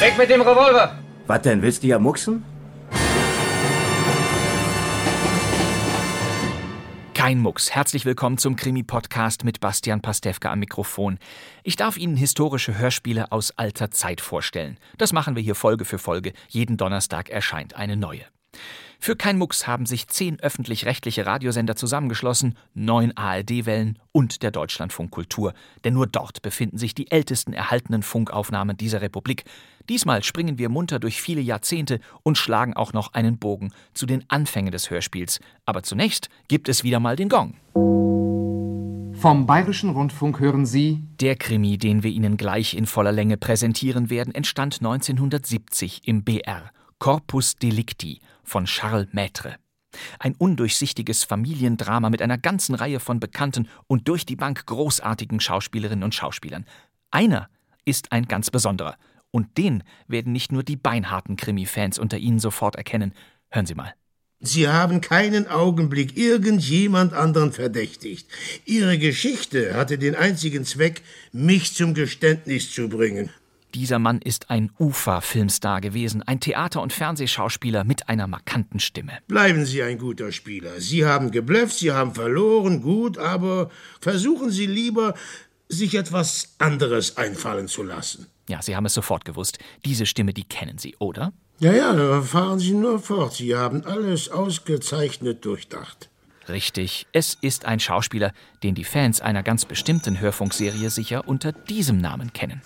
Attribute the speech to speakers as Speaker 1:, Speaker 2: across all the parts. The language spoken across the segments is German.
Speaker 1: Weg mit dem Revolver!
Speaker 2: Was denn, willst du ja mucksen?
Speaker 3: Kein Mucks. Herzlich willkommen zum Krimi-Podcast mit Bastian Pastewka am Mikrofon. Ich darf Ihnen historische Hörspiele aus alter Zeit vorstellen. Das machen wir hier Folge für Folge. Jeden Donnerstag erscheint eine neue. Für Kein Mucks haben sich zehn öffentlich-rechtliche Radiosender zusammengeschlossen, neun ARD-Wellen und der Deutschlandfunk Kultur. Denn nur dort befinden sich die ältesten erhaltenen Funkaufnahmen dieser Republik. Diesmal springen wir munter durch viele Jahrzehnte und schlagen auch noch einen Bogen zu den Anfängen des Hörspiels. Aber zunächst gibt es wieder mal den Gong.
Speaker 4: Vom Bayerischen Rundfunk hören Sie
Speaker 3: Der Krimi, den wir Ihnen gleich in voller Länge präsentieren werden, entstand 1970 im BR. Corpus Delicti von Charles Maître. Ein undurchsichtiges Familiendrama mit einer ganzen Reihe von bekannten und durch die Bank großartigen Schauspielerinnen und Schauspielern. Einer ist ein ganz besonderer. Und den werden nicht nur die beinharten Krimi-Fans unter Ihnen sofort erkennen. Hören Sie mal.
Speaker 5: Sie haben keinen Augenblick irgendjemand anderen verdächtigt. Ihre Geschichte hatte den einzigen Zweck, mich zum Geständnis zu bringen.
Speaker 3: Dieser Mann ist ein Ufa-Filmstar gewesen, ein Theater- und Fernsehschauspieler mit einer markanten Stimme.
Speaker 5: Bleiben Sie ein guter Spieler. Sie haben geblufft, Sie haben verloren, gut, aber versuchen Sie lieber, sich etwas anderes einfallen zu lassen.
Speaker 3: Ja, Sie haben es sofort gewusst. Diese Stimme, die kennen Sie, oder?
Speaker 5: Ja, ja, dann fahren Sie nur fort. Sie haben alles ausgezeichnet durchdacht.
Speaker 3: Richtig, es ist ein Schauspieler, den die Fans einer ganz bestimmten Hörfunkserie sicher unter diesem Namen kennen.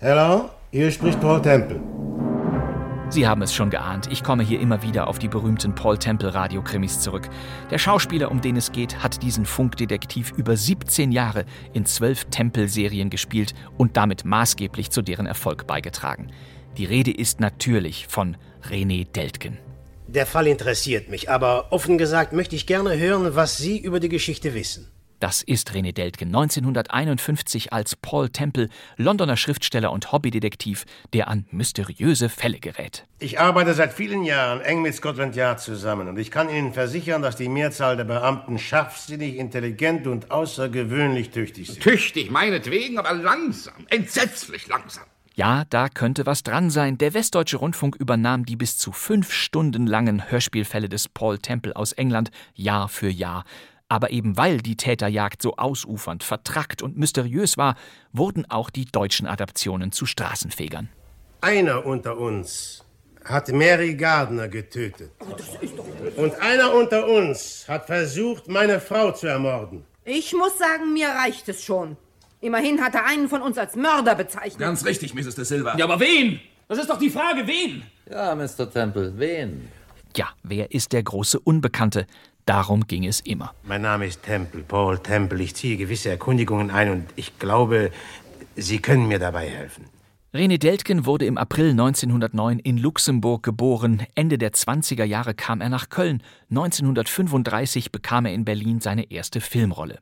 Speaker 5: Hello, hier spricht Paul Temple.
Speaker 3: Sie haben es schon geahnt, ich komme hier immer wieder auf die berühmten Paul Temple Radiokrimis zurück. Der Schauspieler, um den es geht, hat diesen Funkdetektiv über 17 Jahre in zwölf Temple-Serien gespielt und damit maßgeblich zu deren Erfolg beigetragen. Die Rede ist natürlich von René Deltgen.
Speaker 6: Der Fall interessiert mich, aber offen gesagt möchte ich gerne hören, was Sie über die Geschichte wissen.
Speaker 3: Das ist René Deltgen, 1951 als Paul Temple, Londoner Schriftsteller und Hobbydetektiv, der an mysteriöse Fälle gerät.
Speaker 5: Ich arbeite seit vielen Jahren eng mit Scotland Yard zusammen und ich kann Ihnen versichern, dass die Mehrzahl der Beamten scharfsinnig, intelligent und außergewöhnlich tüchtig sind.
Speaker 7: Tüchtig, meinetwegen, aber langsam. Entsetzlich langsam.
Speaker 3: Ja, da könnte was dran sein. Der Westdeutsche Rundfunk übernahm die bis zu fünf Stunden langen Hörspielfälle des Paul Temple aus England Jahr für Jahr. Aber eben weil die Täterjagd so ausufernd, vertrackt und mysteriös war, wurden auch die deutschen Adaptionen zu Straßenfegern.
Speaker 5: Einer unter uns hat Mary Gardner getötet. Und einer unter uns hat versucht, meine Frau zu ermorden.
Speaker 8: Ich muss sagen, mir reicht es schon. Immerhin hat er einen von uns als Mörder bezeichnet.
Speaker 9: Ganz richtig, Mrs. De Silva.
Speaker 10: Ja, aber wen? Das ist doch die Frage, wen?
Speaker 2: Ja, Mr. Temple, wen?
Speaker 3: Ja, wer ist der große Unbekannte? Darum ging es immer.
Speaker 5: Mein Name ist Temple, Paul Temple. Ich ziehe gewisse Erkundigungen ein und ich glaube, Sie können mir dabei helfen.
Speaker 3: René Deltgen wurde im April 1909 in Luxemburg geboren. Ende der 20er Jahre kam er nach Köln. 1935 bekam er in Berlin seine erste Filmrolle.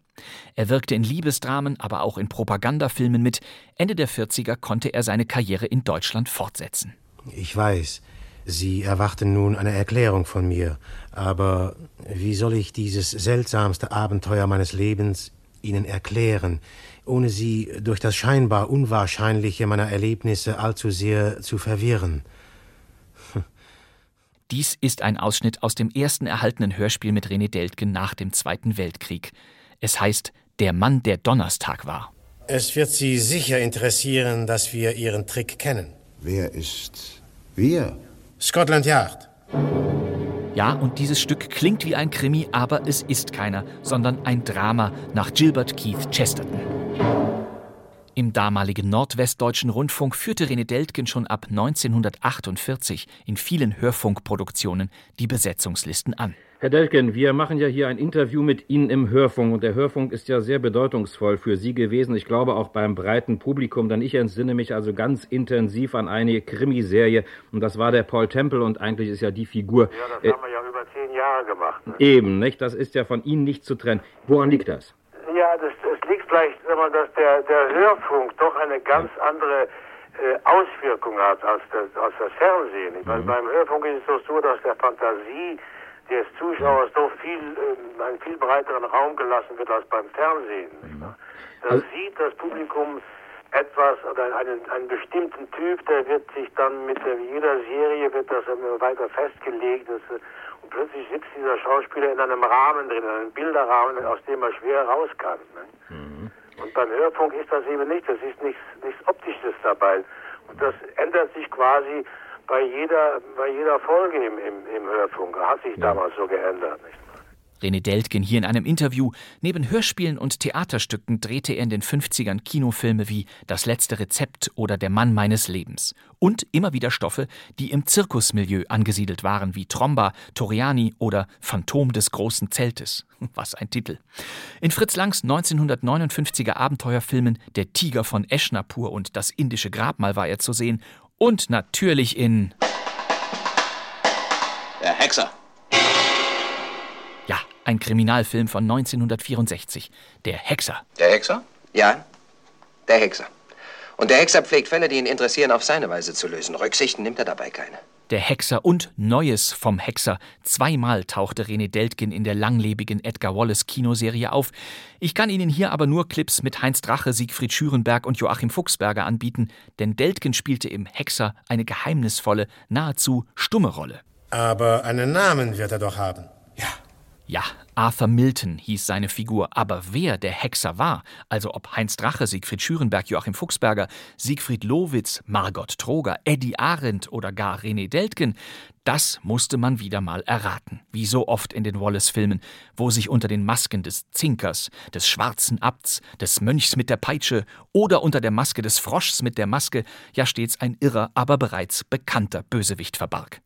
Speaker 3: Er wirkte in Liebesdramen, aber auch in Propagandafilmen mit. Ende der 40er konnte er seine Karriere in Deutschland fortsetzen.
Speaker 5: Ich weiß, Sie erwarten nun eine Erklärung von mir, aber wie soll ich dieses seltsamste Abenteuer meines Lebens Ihnen erklären, ohne Sie durch das scheinbar Unwahrscheinliche meiner Erlebnisse allzu sehr zu verwirren?
Speaker 3: Dies ist ein Ausschnitt aus dem ersten erhaltenen Hörspiel mit René Deltgen nach dem Zweiten Weltkrieg. Es heißt Der Mann, der Donnerstag war.
Speaker 5: Es wird Sie sicher interessieren, dass wir Ihren Trick kennen.
Speaker 7: Wer ist wir?
Speaker 5: Scotland Yard.
Speaker 3: Ja, und dieses Stück klingt wie ein Krimi, aber es ist keiner, sondern ein Drama nach Gilbert Keith Chesterton. Im damaligen nordwestdeutschen Rundfunk führte René Deltgen schon ab 1948 in vielen Hörfunkproduktionen die Besetzungslisten an.
Speaker 11: Herr Delken, wir machen ja hier ein Interview mit Ihnen im Hörfunk und der Hörfunk ist ja sehr bedeutungsvoll für Sie gewesen. Ich glaube auch beim breiten Publikum, denn ich entsinne mich also ganz intensiv an eine Krimiserie und das war der Paul Temple und eigentlich ist ja die Figur.
Speaker 12: Ja, das äh, haben wir ja über zehn Jahre gemacht. Ne?
Speaker 11: Eben, nicht? Das ist ja von Ihnen nicht zu trennen. Woran liegt das?
Speaker 12: Ja, das, das liegt vielleicht, mal, dass der, der Hörfunk doch eine ganz andere äh, Auswirkung hat als das, als das Fernsehen. Mhm. Weil beim Hörfunk ist es doch so, dass der Fantasie des Zuschauers doch viel, äh, einen viel breiteren Raum gelassen wird als beim Fernsehen. Mhm. Da also, sieht das Publikum etwas oder einen, einen bestimmten Typ, der wird sich dann mit der, jeder Serie wird das immer weiter festgelegt. Das, äh, und plötzlich sitzt dieser Schauspieler in einem Rahmen drin, in einem Bilderrahmen, aus dem er schwer raus kann. Ne? Mhm. Und beim Hörfunk ist das eben nicht, das ist nichts, nichts Optisches dabei. Und das ändert sich quasi bei jeder, bei jeder Folge im, im, im Hörfunk. Hat sich ja. damals so geändert. Nicht?
Speaker 3: René Deltgen hier in einem Interview. Neben Hörspielen und Theaterstücken drehte er in den 50ern Kinofilme wie Das letzte Rezept oder Der Mann meines Lebens. Und immer wieder Stoffe, die im Zirkusmilieu angesiedelt waren, wie Tromba, Toriani oder Phantom des großen Zeltes. Was ein Titel. In Fritz Langs 1959er Abenteuerfilmen Der Tiger von Eschnapur und Das indische Grabmal war er zu sehen. Und natürlich in
Speaker 13: Der Hexer.
Speaker 3: Ein Kriminalfilm von 1964. Der Hexer.
Speaker 13: Der Hexer? Ja, der Hexer. Und der Hexer pflegt Fälle, die ihn interessieren, auf seine Weise zu lösen. Rücksichten nimmt er dabei keine.
Speaker 3: Der Hexer und Neues vom Hexer. Zweimal tauchte René Deltgen in der langlebigen Edgar Wallace Kinoserie auf. Ich kann Ihnen hier aber nur Clips mit Heinz Drache, Siegfried Schürenberg und Joachim Fuchsberger anbieten, denn Deltgen spielte im Hexer eine geheimnisvolle, nahezu stumme Rolle.
Speaker 14: Aber einen Namen wird er doch haben.
Speaker 3: Ja, Arthur Milton hieß seine Figur, aber wer der Hexer war, also ob Heinz Drache, Siegfried Schürenberg, Joachim Fuchsberger, Siegfried Lowitz, Margot Troger, Eddie Arendt oder gar René Deltgen, das musste man wieder mal erraten, wie so oft in den Wallace-Filmen, wo sich unter den Masken des Zinkers, des schwarzen Abts, des Mönchs mit der Peitsche oder unter der Maske des Froschs mit der Maske ja stets ein irrer, aber bereits bekannter Bösewicht verbarg.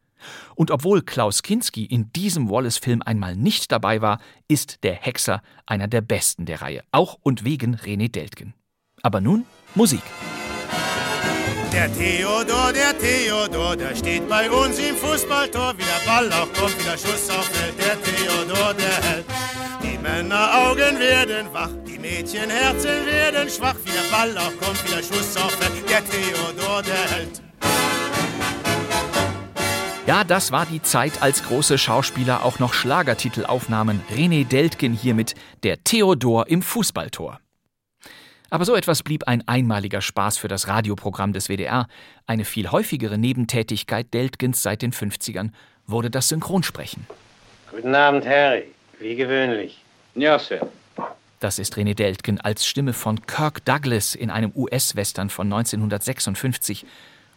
Speaker 3: Und obwohl Klaus Kinski in diesem Wallace-Film einmal nicht dabei war, ist der Hexer einer der besten der Reihe, auch und wegen René Deltgen. Aber nun Musik.
Speaker 15: Der Theodor, der Theodor, der steht bei uns im Fußballtor. Wie der Ball auch kommt, wie der Schuss auch fällt. Der Theodor, der hält. Die Männeraugen werden wach, die Mädchenherzen werden schwach. Wie der Ball auch kommt, wie der Schuss auch fällt. Der Theodor, der hält.
Speaker 3: Ja, das war die Zeit, als große Schauspieler auch noch Schlagertitel aufnahmen. René Deltgen hier mit Der Theodor im Fußballtor. Aber so etwas blieb ein einmaliger Spaß für das Radioprogramm des WDR. Eine viel häufigere Nebentätigkeit Deltgens seit den 50ern wurde das Synchronsprechen.
Speaker 16: Guten Abend, Harry. Wie gewöhnlich.
Speaker 17: Ja, Sir.
Speaker 3: Das ist René Deltgen als Stimme von Kirk Douglas in einem US-Western von 1956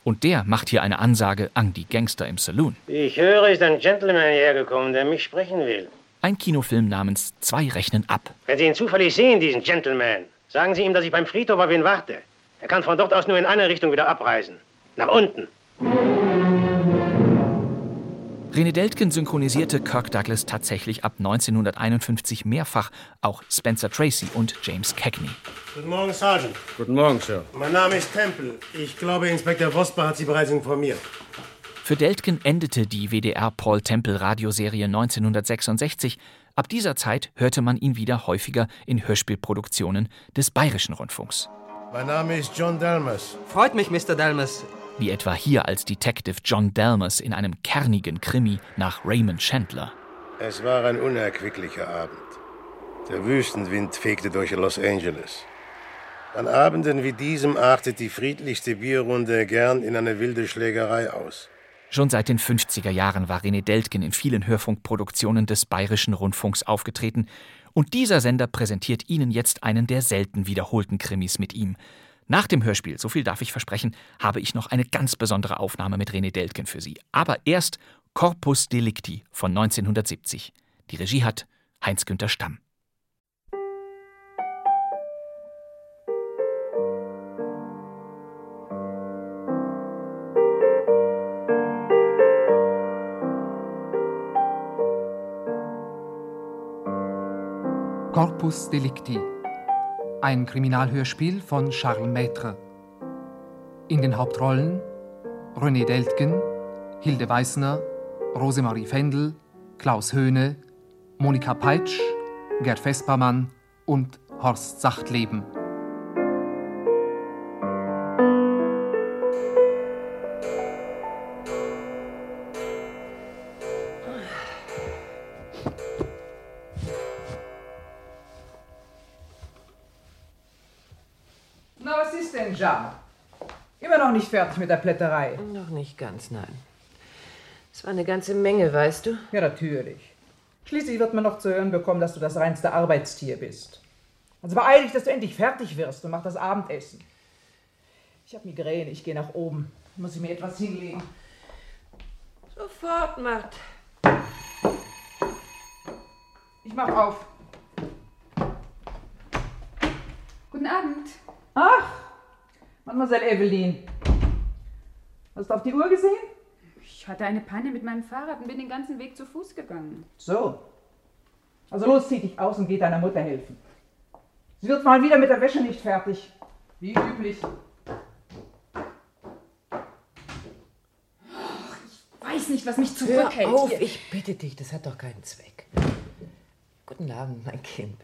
Speaker 3: und der macht hier eine Ansage an die Gangster im Saloon.
Speaker 16: Ich höre, ist ein Gentleman hergekommen, der mich sprechen will.
Speaker 3: Ein Kinofilm namens Zwei rechnen ab.
Speaker 16: Wenn Sie ihn zufällig sehen, diesen Gentleman, sagen Sie ihm, dass ich beim Friedhof auf ihn warte. Er kann von dort aus nur in eine Richtung wieder abreisen. Nach unten.
Speaker 3: René Deltgen synchronisierte Kirk Douglas tatsächlich ab 1951 mehrfach, auch Spencer Tracy und James Cagney.
Speaker 18: Guten Morgen, Sergeant.
Speaker 17: Guten Morgen, Sir.
Speaker 18: Mein Name ist Temple. Ich glaube, Inspektor Vosper hat Sie bereits informiert.
Speaker 3: Für Deltgen endete die WDR Paul Temple Radioserie 1966. Ab dieser Zeit hörte man ihn wieder häufiger in Hörspielproduktionen des Bayerischen Rundfunks.
Speaker 18: Mein Name ist John Delmas.
Speaker 19: Freut mich, Mr. Delmas
Speaker 3: wie etwa hier als Detective John Delmas in einem kernigen Krimi nach Raymond Chandler.
Speaker 14: Es war ein unerquicklicher Abend. Der Wüstenwind fegte durch Los Angeles. An Abenden wie diesem artet die friedlichste Bierrunde gern in eine wilde Schlägerei aus.
Speaker 3: Schon seit den 50er Jahren war René Deltgen in vielen Hörfunkproduktionen des Bayerischen Rundfunks aufgetreten, und dieser Sender präsentiert Ihnen jetzt einen der selten wiederholten Krimis mit ihm. Nach dem Hörspiel, so viel darf ich versprechen, habe ich noch eine ganz besondere Aufnahme mit René Deltgen für Sie. Aber erst Corpus Delicti von 1970. Die Regie hat Heinz-Günther Stamm.
Speaker 4: Corpus Delicti. Ein Kriminalhörspiel von Charles Maître. In den Hauptrollen René Deltgen, Hilde Weißner, Rosemarie Fendel, Klaus Höhne, Monika Peitsch, Gerd Vespermann und Horst Sachtleben.
Speaker 17: Nicht fertig mit der Plätterei.
Speaker 19: Noch nicht ganz, nein. Es war eine ganze Menge, weißt du?
Speaker 17: Ja, natürlich. Schließlich wird man noch zu hören bekommen, dass du das reinste Arbeitstier bist. Also beeil dich, dass du endlich fertig wirst und mach das Abendessen. Ich habe Migräne, ich gehe nach oben. Muss ich mir etwas hinlegen.
Speaker 19: Sofort, Mart.
Speaker 17: Ich mach auf.
Speaker 2: Guten Abend.
Speaker 17: Ach, Mademoiselle Evelyn. Hast du auf die Uhr gesehen?
Speaker 2: Ich hatte eine Panne mit meinem Fahrrad und bin den ganzen Weg zu Fuß gegangen.
Speaker 17: So. Also los, zieh dich aus und geh deiner Mutter helfen. Sie wird mal wieder mit der Wäsche nicht fertig. Wie üblich.
Speaker 2: Ich weiß nicht, was mich
Speaker 19: Hör
Speaker 2: zurückhält.
Speaker 19: auf,
Speaker 2: Hier.
Speaker 19: ich bitte dich, das hat doch keinen Zweck. Guten Abend, mein Kind.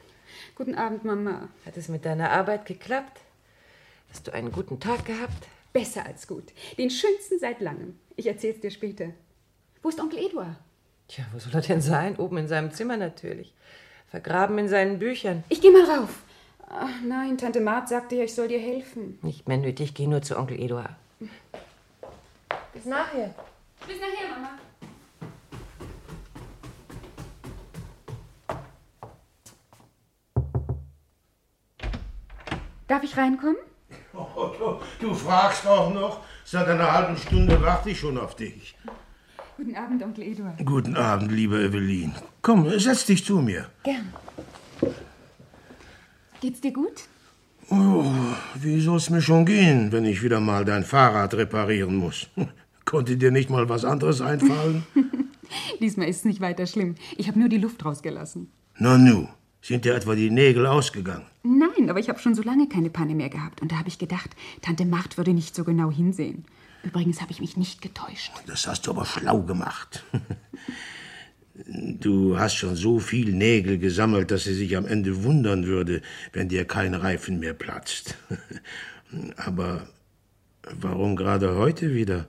Speaker 2: Guten Abend, Mama.
Speaker 19: Hat es mit deiner Arbeit geklappt? Hast du einen guten Tag gehabt?
Speaker 2: Besser als gut. Den schönsten seit langem. Ich erzähl's dir später. Wo ist Onkel Eduard?
Speaker 19: Tja, wo soll er denn sein? Oben in seinem Zimmer natürlich. Vergraben in seinen Büchern.
Speaker 2: Ich geh mal rauf. Ach, nein, Tante Mart sagte ja, ich soll dir helfen.
Speaker 19: Nicht mehr nötig, geh nur zu Onkel Eduard. Bis nachher.
Speaker 2: Bis nachher, Mama. Darf ich reinkommen?
Speaker 5: Oh, du, du fragst auch noch. Seit einer halben Stunde warte ich schon auf dich.
Speaker 2: Guten Abend, Onkel Eduard.
Speaker 5: Guten Abend, liebe Evelyn. Komm, setz dich zu mir.
Speaker 2: Gern. Geht's dir gut?
Speaker 5: Oh, wie soll's mir schon gehen, wenn ich wieder mal dein Fahrrad reparieren muss? Konnte dir nicht mal was anderes einfallen?
Speaker 2: Diesmal ist es nicht weiter schlimm. Ich habe nur die Luft rausgelassen.
Speaker 5: Na nu, sind dir etwa die Nägel ausgegangen?
Speaker 2: Nein, aber ich habe schon so lange keine Panne mehr gehabt. Und da habe ich gedacht, Tante Mart würde nicht so genau hinsehen. Übrigens habe ich mich nicht getäuscht.
Speaker 5: Das hast du aber schlau gemacht. Du hast schon so viel Nägel gesammelt, dass sie sich am Ende wundern würde, wenn dir kein Reifen mehr platzt. Aber warum gerade heute wieder?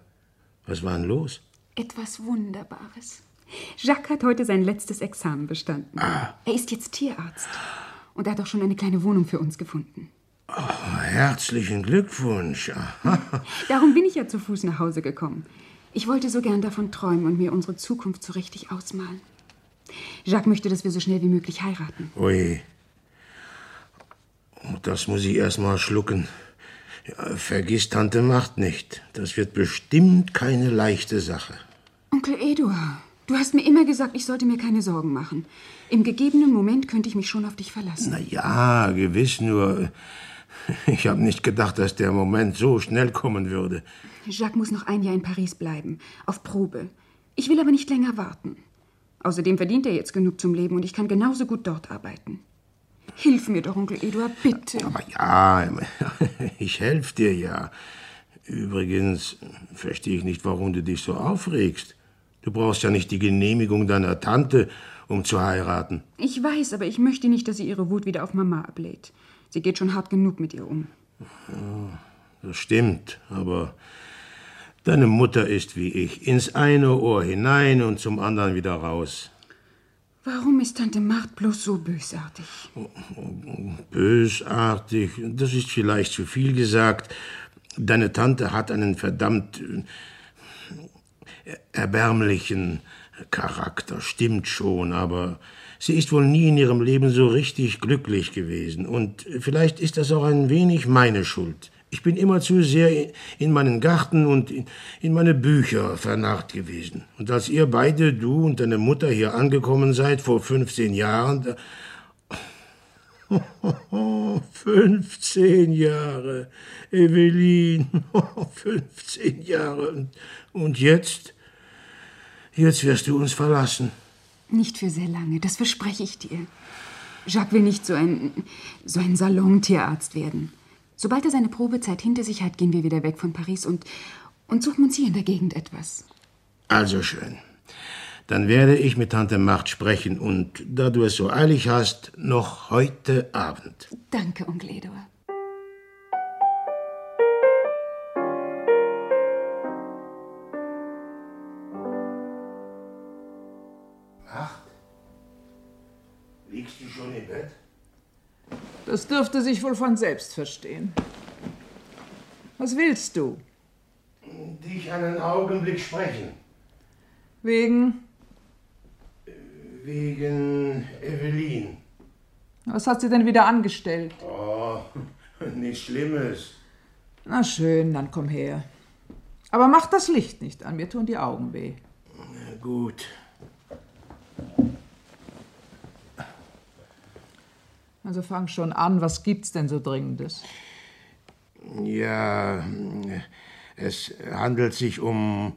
Speaker 5: Was war denn los?
Speaker 2: Etwas Wunderbares. Jacques hat heute sein letztes Examen bestanden. Er ist jetzt Tierarzt. Und er hat auch schon eine kleine Wohnung für uns gefunden.
Speaker 5: Oh, herzlichen Glückwunsch.
Speaker 2: Darum bin ich ja zu Fuß nach Hause gekommen. Ich wollte so gern davon träumen und mir unsere Zukunft so richtig ausmalen. Jacques möchte, dass wir so schnell wie möglich heiraten.
Speaker 5: Ui. Das muss ich erst mal schlucken. Ja, vergiss Tante Macht nicht. Das wird bestimmt keine leichte Sache.
Speaker 2: Onkel Eduard, du hast mir immer gesagt, ich sollte mir keine Sorgen machen. Im gegebenen Moment könnte ich mich schon auf dich verlassen.
Speaker 5: Na ja, gewiss nur. Ich habe nicht gedacht, dass der Moment so schnell kommen würde.
Speaker 2: Jacques muss noch ein Jahr in Paris bleiben, auf Probe. Ich will aber nicht länger warten. Außerdem verdient er jetzt genug zum Leben und ich kann genauso gut dort arbeiten. Hilf mir doch, Onkel Eduard, bitte.
Speaker 5: Aber ja, ich helfe dir ja. Übrigens verstehe ich nicht, warum du dich so aufregst. Du brauchst ja nicht die Genehmigung deiner Tante, um zu heiraten.
Speaker 2: Ich weiß, aber ich möchte nicht, dass sie ihre Wut wieder auf Mama ablädt. Sie geht schon hart genug mit ihr um.
Speaker 5: Ja, das stimmt, aber deine Mutter ist wie ich, ins eine Ohr hinein und zum anderen wieder raus.
Speaker 2: Warum ist Tante Mart bloß so bösartig?
Speaker 5: Bösartig, das ist vielleicht zu viel gesagt. Deine Tante hat einen verdammt erbärmlichen Charakter, stimmt schon, aber sie ist wohl nie in ihrem Leben so richtig glücklich gewesen. Und vielleicht ist das auch ein wenig meine Schuld. Ich bin immer zu sehr in meinen Garten und in meine Bücher vernarrt gewesen. Und als ihr beide, du und deine Mutter, hier angekommen seid, vor 15 Jahren, da 15 Jahre, Evelyn, 15 Jahre. Und jetzt? Jetzt wirst du uns verlassen.
Speaker 2: Nicht für sehr lange, das verspreche ich dir. Jacques will nicht so ein, so ein Salontierarzt werden. Sobald er seine Probezeit hinter sich hat, gehen wir wieder weg von Paris und, und suchen uns hier in der Gegend etwas.
Speaker 5: Also schön. Dann werde ich mit Tante Macht sprechen und, da du es so eilig hast, noch heute Abend.
Speaker 2: Danke, Onkel Eduard.
Speaker 5: Liegst du schon im Bett?
Speaker 17: Das dürfte sich wohl von selbst verstehen. Was willst du?
Speaker 5: Dich einen Augenblick sprechen.
Speaker 17: Wegen.
Speaker 5: Wegen Evelyn.
Speaker 17: Was hat sie denn wieder angestellt?
Speaker 5: Oh, nichts Schlimmes.
Speaker 17: Na schön, dann komm her. Aber mach das Licht nicht an, mir tun die Augen weh.
Speaker 5: Gut.
Speaker 17: Also fang schon an, was gibt's denn so Dringendes?
Speaker 5: Ja, es handelt sich um,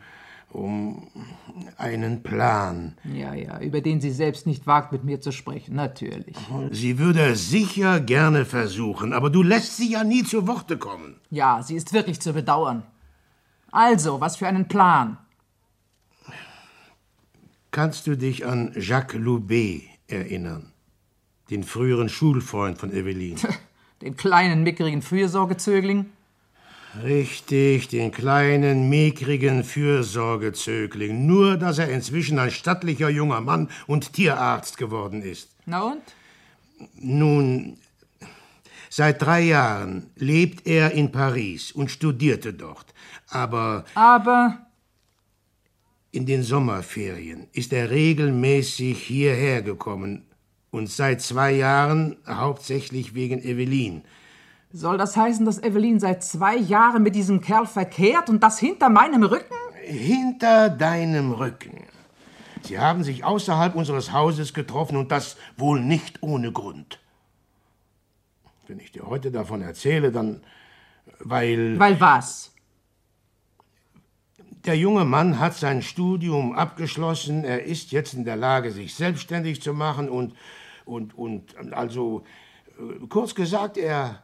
Speaker 5: um einen Plan.
Speaker 17: Ja, ja, über den sie selbst nicht wagt, mit mir zu sprechen, natürlich.
Speaker 5: Sie würde sicher gerne versuchen, aber du lässt sie ja nie zu Worte kommen.
Speaker 17: Ja, sie ist wirklich zu bedauern. Also, was für einen Plan?
Speaker 5: Kannst du dich an Jacques Loubet erinnern? Den früheren Schulfreund von Evelyn.
Speaker 17: Den kleinen, mickrigen Fürsorgezögling?
Speaker 5: Richtig, den kleinen, mickrigen Fürsorgezögling. Nur, dass er inzwischen ein stattlicher junger Mann und Tierarzt geworden ist.
Speaker 17: Na und?
Speaker 5: Nun, seit drei Jahren lebt er in Paris und studierte dort. Aber
Speaker 17: Aber
Speaker 5: in den Sommerferien ist er regelmäßig hierher gekommen und seit zwei Jahren hauptsächlich wegen Evelyn.
Speaker 17: soll das heißen, dass Evelyn seit zwei Jahren mit diesem Kerl verkehrt und das hinter meinem Rücken?
Speaker 5: Hinter deinem Rücken. Sie haben sich außerhalb unseres Hauses getroffen und das wohl nicht ohne Grund. Wenn ich dir heute davon erzähle, dann weil
Speaker 17: Weil was?
Speaker 5: der junge Mann hat sein Studium abgeschlossen, er ist jetzt in der Lage, sich selbstständig zu machen und und und also äh, kurz gesagt, er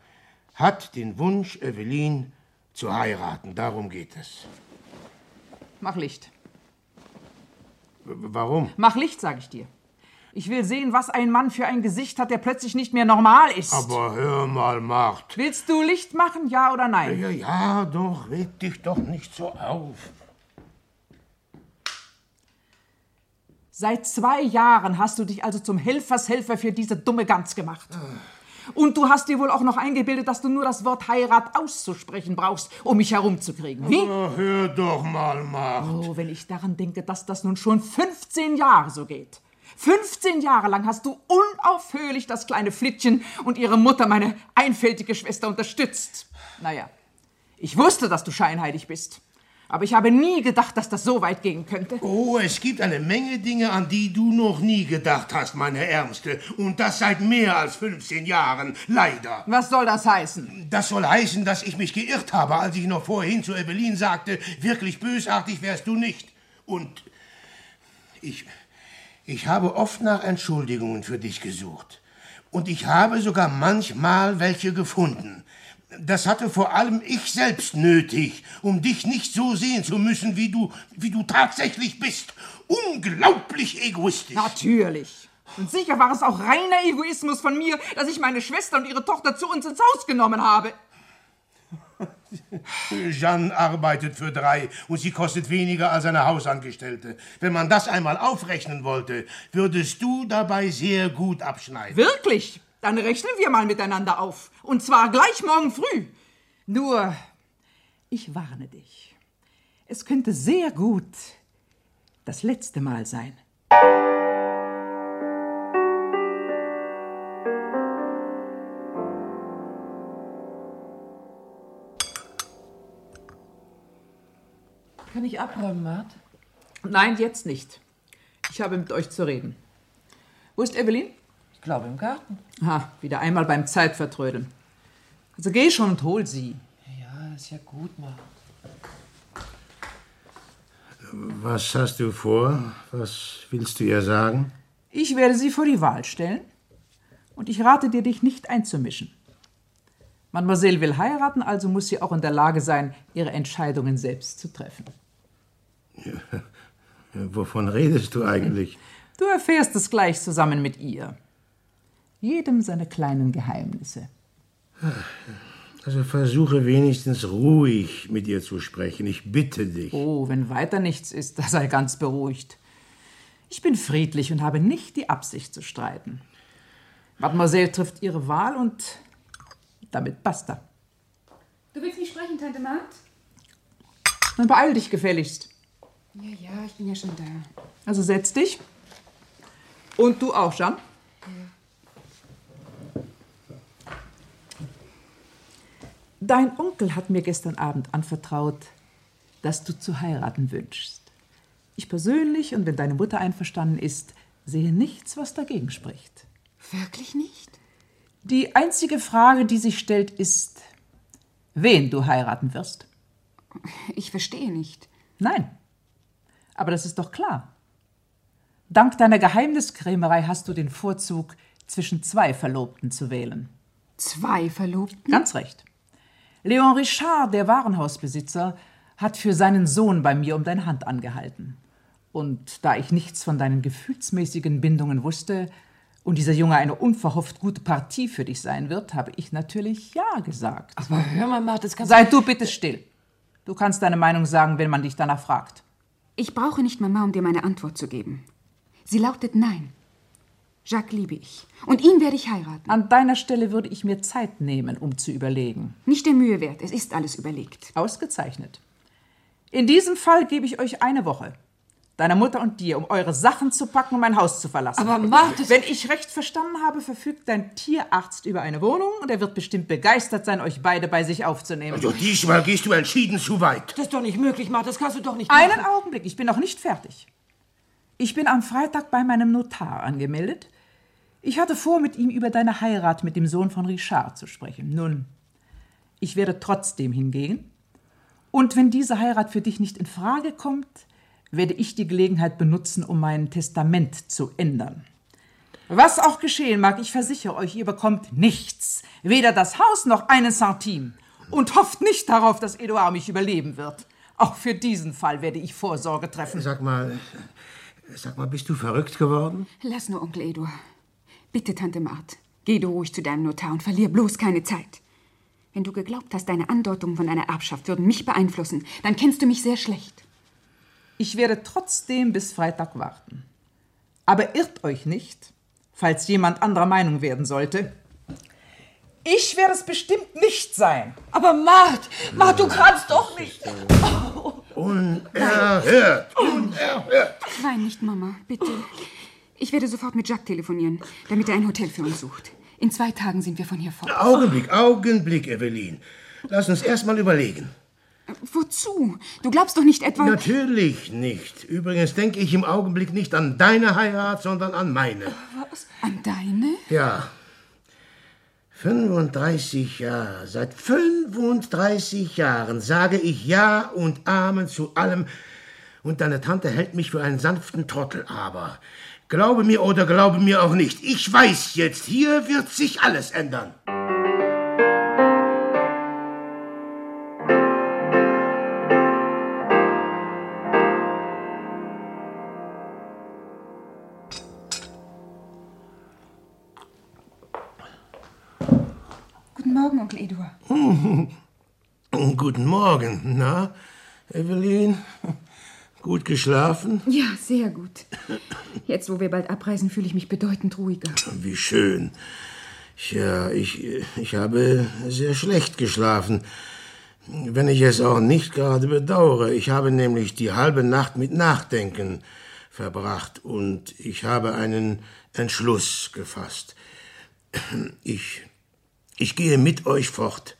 Speaker 5: hat den Wunsch, Evelyn zu heiraten. Darum geht es.
Speaker 17: Mach Licht.
Speaker 5: Warum?
Speaker 17: Mach Licht, sag ich dir. Ich will sehen, was ein Mann für ein Gesicht hat, der plötzlich nicht mehr normal ist.
Speaker 5: Aber hör mal, Macht.
Speaker 17: Willst du Licht machen, ja oder nein?
Speaker 5: Ja, ja, doch, reg dich doch nicht so auf.
Speaker 17: Seit zwei Jahren hast du dich also zum Helfershelfer für diese dumme Gans gemacht. Und du hast dir wohl auch noch eingebildet, dass du nur das Wort Heirat auszusprechen brauchst, um mich herumzukriegen. Wie?
Speaker 5: Oh, hör doch mal, Macht.
Speaker 17: Oh, wenn ich daran denke, dass das nun schon 15 Jahre so geht. 15 Jahre lang hast du unaufhörlich das kleine Flittchen und ihre Mutter, meine einfältige Schwester, unterstützt. Naja, ich wusste, dass du scheinheilig bist. Aber ich habe nie gedacht, dass das so weit gehen könnte.
Speaker 5: Oh, es gibt eine Menge Dinge, an die du noch nie gedacht hast, meine Ärmste. Und das seit mehr als 15 Jahren, leider.
Speaker 17: Was soll das heißen?
Speaker 5: Das soll heißen, dass ich mich geirrt habe, als ich noch vorhin zu Evelyn sagte, wirklich bösartig wärst du nicht. Und ich, ich habe oft nach Entschuldigungen für dich gesucht. Und ich habe sogar manchmal welche gefunden. Das hatte vor allem ich selbst nötig, um dich nicht so sehen zu müssen, wie du, wie du tatsächlich bist. Unglaublich egoistisch.
Speaker 17: Natürlich. Und sicher war es auch reiner Egoismus von mir, dass ich meine Schwester und ihre Tochter zu uns ins Haus genommen habe.
Speaker 5: Jeanne arbeitet für drei und sie kostet weniger als eine Hausangestellte. Wenn man das einmal aufrechnen wollte, würdest du dabei sehr gut abschneiden.
Speaker 17: Wirklich? Dann rechnen wir mal miteinander auf. Und zwar gleich morgen früh. Nur, ich warne dich. Es könnte sehr gut das letzte Mal sein.
Speaker 19: Kann ich abräumen, Mart?
Speaker 17: Nein, jetzt nicht. Ich habe mit euch zu reden. Wo ist Evelyn?
Speaker 19: Ich glaube im Garten.
Speaker 17: Ha, wieder einmal beim Zeitvertrödeln. Also geh schon und hol sie.
Speaker 19: Ja, ist ja gut, Mart.
Speaker 5: Was hast du vor? Was willst du ihr sagen?
Speaker 17: Ich werde sie vor die Wahl stellen. Und ich rate dir, dich nicht einzumischen. Mademoiselle will heiraten, also muss sie auch in der Lage sein, ihre Entscheidungen selbst zu treffen.
Speaker 5: Wovon redest du eigentlich?
Speaker 17: Du erfährst es gleich zusammen mit ihr. Jedem seine kleinen Geheimnisse.
Speaker 5: Also versuche wenigstens ruhig mit ihr zu sprechen. Ich bitte dich.
Speaker 17: Oh, wenn weiter nichts ist, da sei ganz beruhigt. Ich bin friedlich und habe nicht die Absicht zu streiten. Mademoiselle trifft ihre Wahl und damit basta.
Speaker 2: Du willst nicht sprechen, Tante Mart?
Speaker 17: Dann beeil dich gefälligst.
Speaker 2: Ja, ja, ich bin ja schon da.
Speaker 17: Also setz dich. Und du auch, Jean. Dein Onkel hat mir gestern Abend anvertraut, dass du zu heiraten wünschst. Ich persönlich und wenn deine Mutter einverstanden ist, sehe nichts, was dagegen spricht.
Speaker 2: Wirklich nicht?
Speaker 17: Die einzige Frage, die sich stellt, ist, wen du heiraten wirst.
Speaker 2: Ich verstehe nicht.
Speaker 17: Nein. Aber das ist doch klar. Dank deiner Geheimniskrämerei hast du den Vorzug, zwischen zwei Verlobten zu wählen.
Speaker 2: Zwei Verlobten?
Speaker 17: Ganz recht. Leon Richard, der Warenhausbesitzer, hat für seinen Sohn bei mir um deine Hand angehalten. Und da ich nichts von deinen gefühlsmäßigen Bindungen wusste und dieser Junge eine unverhofft gute Partie für dich sein wird, habe ich natürlich Ja gesagt.
Speaker 19: Aber hör mal, Mart, das kannst
Speaker 17: Sei du bitte still. Du kannst deine Meinung sagen, wenn man dich danach fragt.
Speaker 2: Ich brauche nicht Mama, um dir meine Antwort zu geben. Sie lautet Nein. Jacques liebe ich. Und ihn werde ich heiraten.
Speaker 17: An deiner Stelle würde ich mir Zeit nehmen, um zu überlegen.
Speaker 2: Nicht der Mühe wert. Es ist alles überlegt.
Speaker 17: Ausgezeichnet. In diesem Fall gebe ich euch eine Woche. Deiner Mutter und dir, um eure Sachen zu packen und mein Haus zu verlassen.
Speaker 19: Aber Mart,
Speaker 17: Wenn ich recht verstanden habe, verfügt dein Tierarzt über eine Wohnung und er wird bestimmt begeistert sein, euch beide bei sich aufzunehmen.
Speaker 5: Also diesmal gehst du entschieden zu weit.
Speaker 19: Das ist doch nicht möglich, Mart. Das kannst du doch nicht
Speaker 17: Einen
Speaker 19: machen.
Speaker 17: Augenblick, ich bin noch nicht fertig. Ich bin am Freitag bei meinem Notar angemeldet. Ich hatte vor, mit ihm über deine Heirat mit dem Sohn von Richard zu sprechen. Nun, ich werde trotzdem hingehen. Und wenn diese Heirat für dich nicht in Frage kommt, werde ich die Gelegenheit benutzen, um mein Testament zu ändern. Was auch geschehen mag, ich versichere euch, ihr bekommt nichts. Weder das Haus noch einen Centime. Und hofft nicht darauf, dass Eduard mich überleben wird. Auch für diesen Fall werde ich Vorsorge treffen.
Speaker 5: Sag mal, sag mal, bist du verrückt geworden?
Speaker 2: Lass nur, Onkel Eduard. Bitte, Tante Mart, geh du ruhig zu deinem Notar und verlier bloß keine Zeit. Wenn du geglaubt hast, deine Andeutungen von einer Erbschaft würden mich beeinflussen, dann kennst du mich sehr schlecht.
Speaker 17: Ich werde trotzdem bis Freitag warten. Aber irrt euch nicht, falls jemand anderer Meinung werden sollte. Ich werde es bestimmt nicht sein.
Speaker 19: Aber Mart, Mart, du kannst doch nicht.
Speaker 5: Unerhört! Unerhört!
Speaker 2: Wein nicht, Mama, bitte. Ich werde sofort mit Jacques telefonieren, damit er ein Hotel für uns sucht. In zwei Tagen sind wir von hier fort.
Speaker 5: Augenblick, Augenblick, Evelyn. Lass uns erst mal überlegen.
Speaker 2: Wozu? Du glaubst doch nicht etwa.
Speaker 5: Natürlich nicht. Übrigens denke ich im Augenblick nicht an deine Heirat, sondern an meine.
Speaker 2: Was? An deine?
Speaker 5: Ja. 35 Jahre. Seit 35 Jahren sage ich Ja und Amen zu allem. Und deine Tante hält mich für einen sanften Trottel. Aber glaube mir oder glaube mir auch nicht. Ich weiß jetzt, hier wird sich alles ändern.
Speaker 2: Guten Morgen, Onkel Eduard.
Speaker 5: Guten Morgen. Na, Evelyn? Gut geschlafen?
Speaker 2: Ja, sehr gut. Jetzt, wo wir bald abreisen, fühle ich mich bedeutend ruhiger.
Speaker 5: Wie schön. Ja, ich, ich habe sehr schlecht geschlafen. Wenn ich es auch nicht gerade bedauere. Ich habe nämlich die halbe Nacht mit Nachdenken verbracht und ich habe einen Entschluss gefasst. Ich, ich gehe mit euch fort.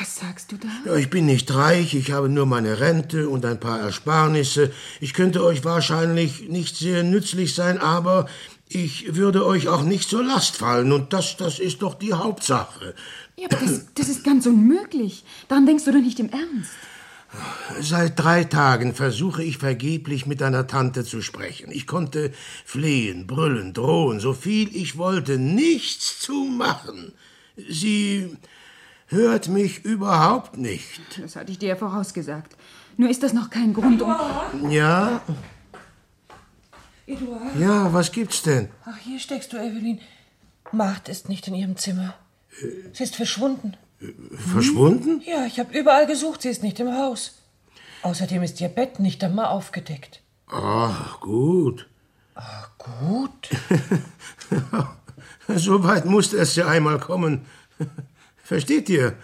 Speaker 2: Was sagst du da?
Speaker 5: Ja, ich bin nicht reich, ich habe nur meine Rente und ein paar Ersparnisse. Ich könnte euch wahrscheinlich nicht sehr nützlich sein, aber ich würde euch auch nicht zur Last fallen und das, das ist doch die Hauptsache.
Speaker 2: Ja, aber das, das ist ganz unmöglich. Daran denkst du doch nicht im Ernst.
Speaker 5: Seit drei Tagen versuche ich vergeblich mit deiner Tante zu sprechen. Ich konnte flehen, brüllen, drohen, so viel ich wollte, nichts zu machen. Sie hört mich überhaupt nicht.
Speaker 2: Das hatte ich dir ja vorausgesagt. Nur ist das noch kein Grund, um...
Speaker 5: Ja?
Speaker 19: Eduard?
Speaker 5: Ja, was gibt's denn?
Speaker 19: Ach, hier steckst du, Evelyn. Macht ist nicht in ihrem Zimmer. Sie ist verschwunden.
Speaker 5: Verschwunden?
Speaker 19: Ja, ich habe überall gesucht, sie ist nicht im Haus. Außerdem ist ihr Bett nicht einmal aufgedeckt.
Speaker 5: Ach, gut.
Speaker 19: Ach, gut.
Speaker 5: so weit musste es ja einmal kommen. Versteht ihr?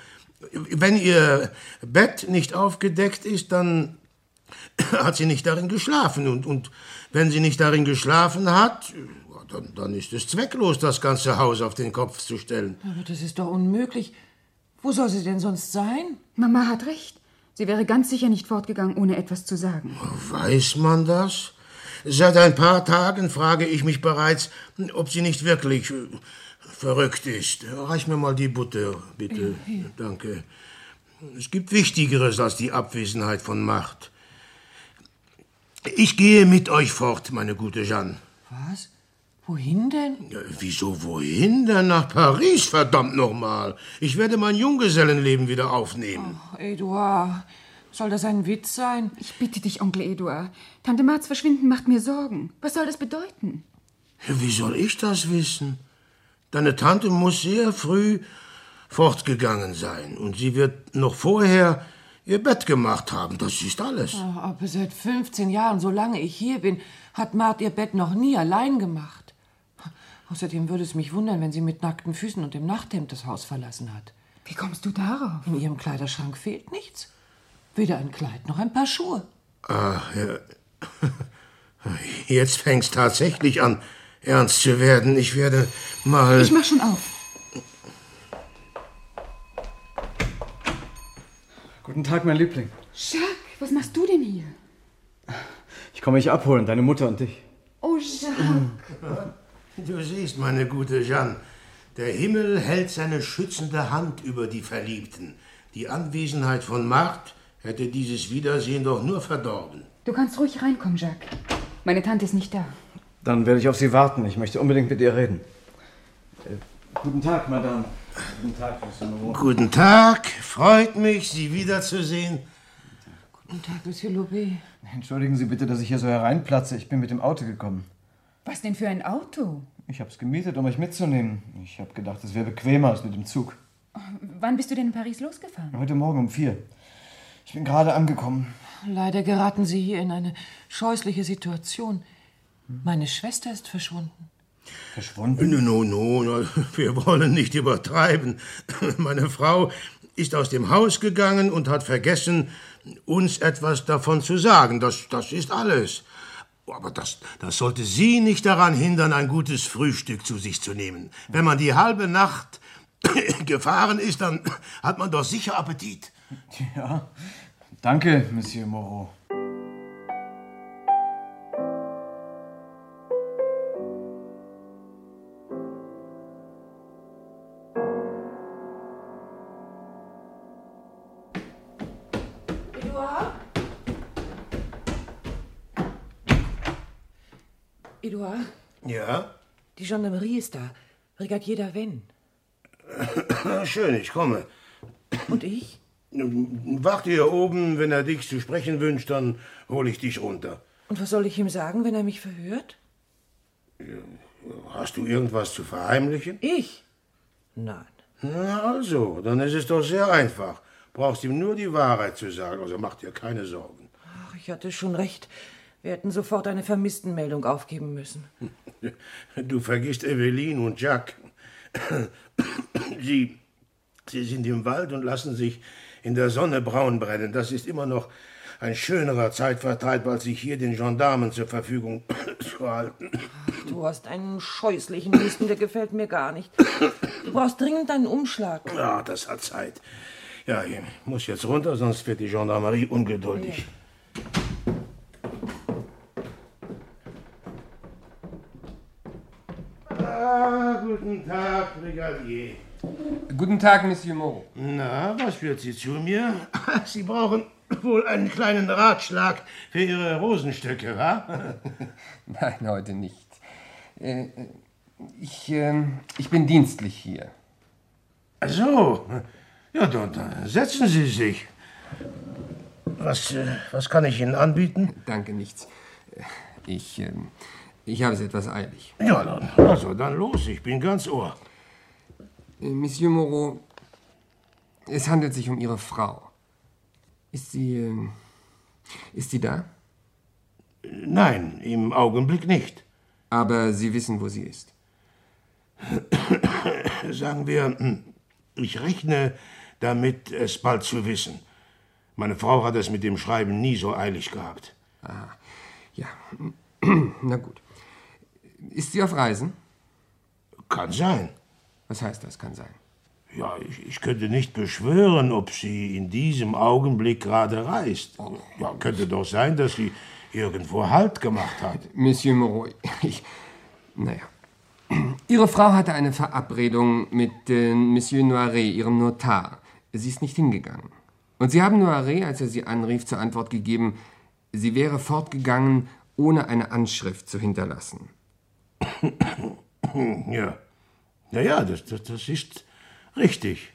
Speaker 5: Wenn ihr Bett nicht aufgedeckt ist, dann hat sie nicht darin geschlafen. Und, und wenn sie nicht darin geschlafen hat, dann, dann ist es zwecklos, das ganze Haus auf den Kopf zu stellen.
Speaker 19: Aber das ist doch unmöglich. Wo soll sie denn sonst sein?
Speaker 2: Mama hat recht. Sie wäre ganz sicher nicht fortgegangen, ohne etwas zu sagen.
Speaker 5: Weiß man das? Seit ein paar Tagen frage ich mich bereits, ob sie nicht wirklich verrückt ist. Reich mir mal die Butter, bitte. Danke. Es gibt Wichtigeres als die Abwesenheit von Macht. Ich gehe mit euch fort, meine gute Jeanne.
Speaker 19: Was? Wohin denn?
Speaker 5: Ja, wieso wohin denn? Nach Paris, verdammt nochmal. Ich werde mein Junggesellenleben wieder aufnehmen.
Speaker 19: Ach, Eduard, soll das ein Witz sein?
Speaker 2: Ich bitte dich, Onkel Eduard. Tante Marts Verschwinden macht mir Sorgen. Was soll das bedeuten?
Speaker 5: Wie soll ich das wissen? Deine Tante muss sehr früh fortgegangen sein. Und sie wird noch vorher ihr Bett gemacht haben. Das ist alles.
Speaker 19: Oh, aber seit 15 Jahren, solange ich hier bin, hat Mart ihr Bett noch nie allein gemacht. Außerdem würde es mich wundern, wenn sie mit nackten Füßen und im Nachthemd das Haus verlassen hat.
Speaker 2: Wie kommst du darauf?
Speaker 19: In ihrem Kleiderschrank fehlt nichts. Weder ein Kleid noch ein paar Schuhe.
Speaker 5: Ah, ja. Jetzt fängt's tatsächlich an, ernst zu werden. Ich werde mal.
Speaker 2: Ich mach schon auf.
Speaker 20: Guten Tag, mein Liebling.
Speaker 2: Jacques, was machst du denn hier?
Speaker 20: Ich komme dich abholen, deine Mutter und dich.
Speaker 2: Oh, Jacques.
Speaker 5: Du siehst, meine gute Jeanne, der Himmel hält seine schützende Hand über die Verliebten. Die Anwesenheit von Marthe hätte dieses Wiedersehen doch nur verdorben.
Speaker 2: Du kannst ruhig reinkommen, Jacques. Meine Tante ist nicht da.
Speaker 20: Dann werde ich auf Sie warten. Ich möchte unbedingt mit ihr reden. Äh, guten Tag, Madame. Guten Tag, Monsieur Moreau.
Speaker 5: Guten Tag, freut mich, Sie wiederzusehen.
Speaker 19: Guten Tag, Monsieur Lobé.
Speaker 20: Entschuldigen Sie bitte, dass ich hier so hereinplatze. Ich bin mit dem Auto gekommen.
Speaker 2: Was denn für ein Auto?
Speaker 20: Ich habe es gemietet, um euch mitzunehmen. Ich habe gedacht, es wäre bequemer als mit dem Zug.
Speaker 2: Wann bist du denn in Paris losgefahren?
Speaker 20: Heute Morgen um vier. Ich bin gerade angekommen.
Speaker 19: Leider geraten Sie hier in eine scheußliche Situation. Meine Schwester ist verschwunden.
Speaker 20: Verschwunden?
Speaker 5: No, no, no, wir wollen nicht übertreiben. Meine Frau ist aus dem Haus gegangen und hat vergessen, uns etwas davon zu sagen. Das, das ist alles. Aber das, das sollte Sie nicht daran hindern, ein gutes Frühstück zu sich zu nehmen. Wenn man die halbe Nacht gefahren ist, dann hat man doch sicher Appetit.
Speaker 20: Ja, danke, Monsieur Moreau.
Speaker 5: Ja?
Speaker 19: die Gendarmerie ist da. Brigadier Daven.
Speaker 5: Schön, ich komme.
Speaker 19: Und ich?
Speaker 5: Warte hier oben, wenn er dich zu sprechen wünscht, dann hole ich dich runter.
Speaker 19: Und was soll ich ihm sagen, wenn er mich verhört?
Speaker 5: Hast du irgendwas zu verheimlichen?
Speaker 19: Ich? Nein.
Speaker 5: Na also, dann ist es doch sehr einfach. Brauchst ihm nur die Wahrheit zu sagen, also mach dir keine Sorgen.
Speaker 19: Ach, ich hatte schon recht. Wir hätten sofort eine Vermisstenmeldung aufgeben müssen.
Speaker 5: Du vergisst Evelyn und Jack. Sie, sie sind im Wald und lassen sich in der Sonne braun brennen. Das ist immer noch ein schönerer Zeitvertreib, als sich hier den Gendarmen zur Verfügung zu halten.
Speaker 19: Ach, du hast einen scheußlichen Husten, der gefällt mir gar nicht. Du brauchst dringend einen Umschlag.
Speaker 5: Ja, das hat Zeit. Ja, ich muss jetzt runter, sonst wird die Gendarmerie ungeduldig. Ah, guten Tag, Brigadier.
Speaker 21: Guten Tag, Monsieur Moreau.
Speaker 5: Na, was führt Sie zu mir? Sie brauchen wohl einen kleinen Ratschlag für Ihre Rosenstöcke, wa?
Speaker 21: Nein, heute nicht. Äh, ich, äh, ich bin dienstlich hier.
Speaker 5: Ach so. Ja, dann, setzen Sie sich. Was, äh, was kann ich Ihnen anbieten?
Speaker 21: Danke, nichts. Ich, äh, ich habe es etwas eilig.
Speaker 5: Ja, dann, also dann los, ich bin ganz Ohr.
Speaker 21: Äh, Monsieur Moreau, es handelt sich um Ihre Frau. Ist sie. äh, Ist sie da?
Speaker 5: Nein, im Augenblick nicht.
Speaker 21: Aber Sie wissen, wo sie ist.
Speaker 5: Sagen wir, hm, ich rechne damit, es bald zu wissen. Meine Frau hat es mit dem Schreiben nie so eilig gehabt.
Speaker 21: Ah, ja. Na gut. Ist sie auf Reisen?
Speaker 5: Kann sein.
Speaker 21: Was heißt das, kann sein?
Speaker 5: Ja, ich, ich könnte nicht beschwören, ob sie in diesem Augenblick gerade reist. Ja, könnte doch sein, dass sie irgendwo Halt gemacht hat.
Speaker 21: Monsieur Moreau, ich. Naja. Ihre Frau hatte eine Verabredung mit äh, Monsieur Noiret, ihrem Notar. Sie ist nicht hingegangen. Und Sie haben Noiret, als er sie anrief, zur Antwort gegeben, sie wäre fortgegangen, ohne eine Anschrift zu hinterlassen.
Speaker 5: Ja. Ja, ja, das, das, das ist richtig.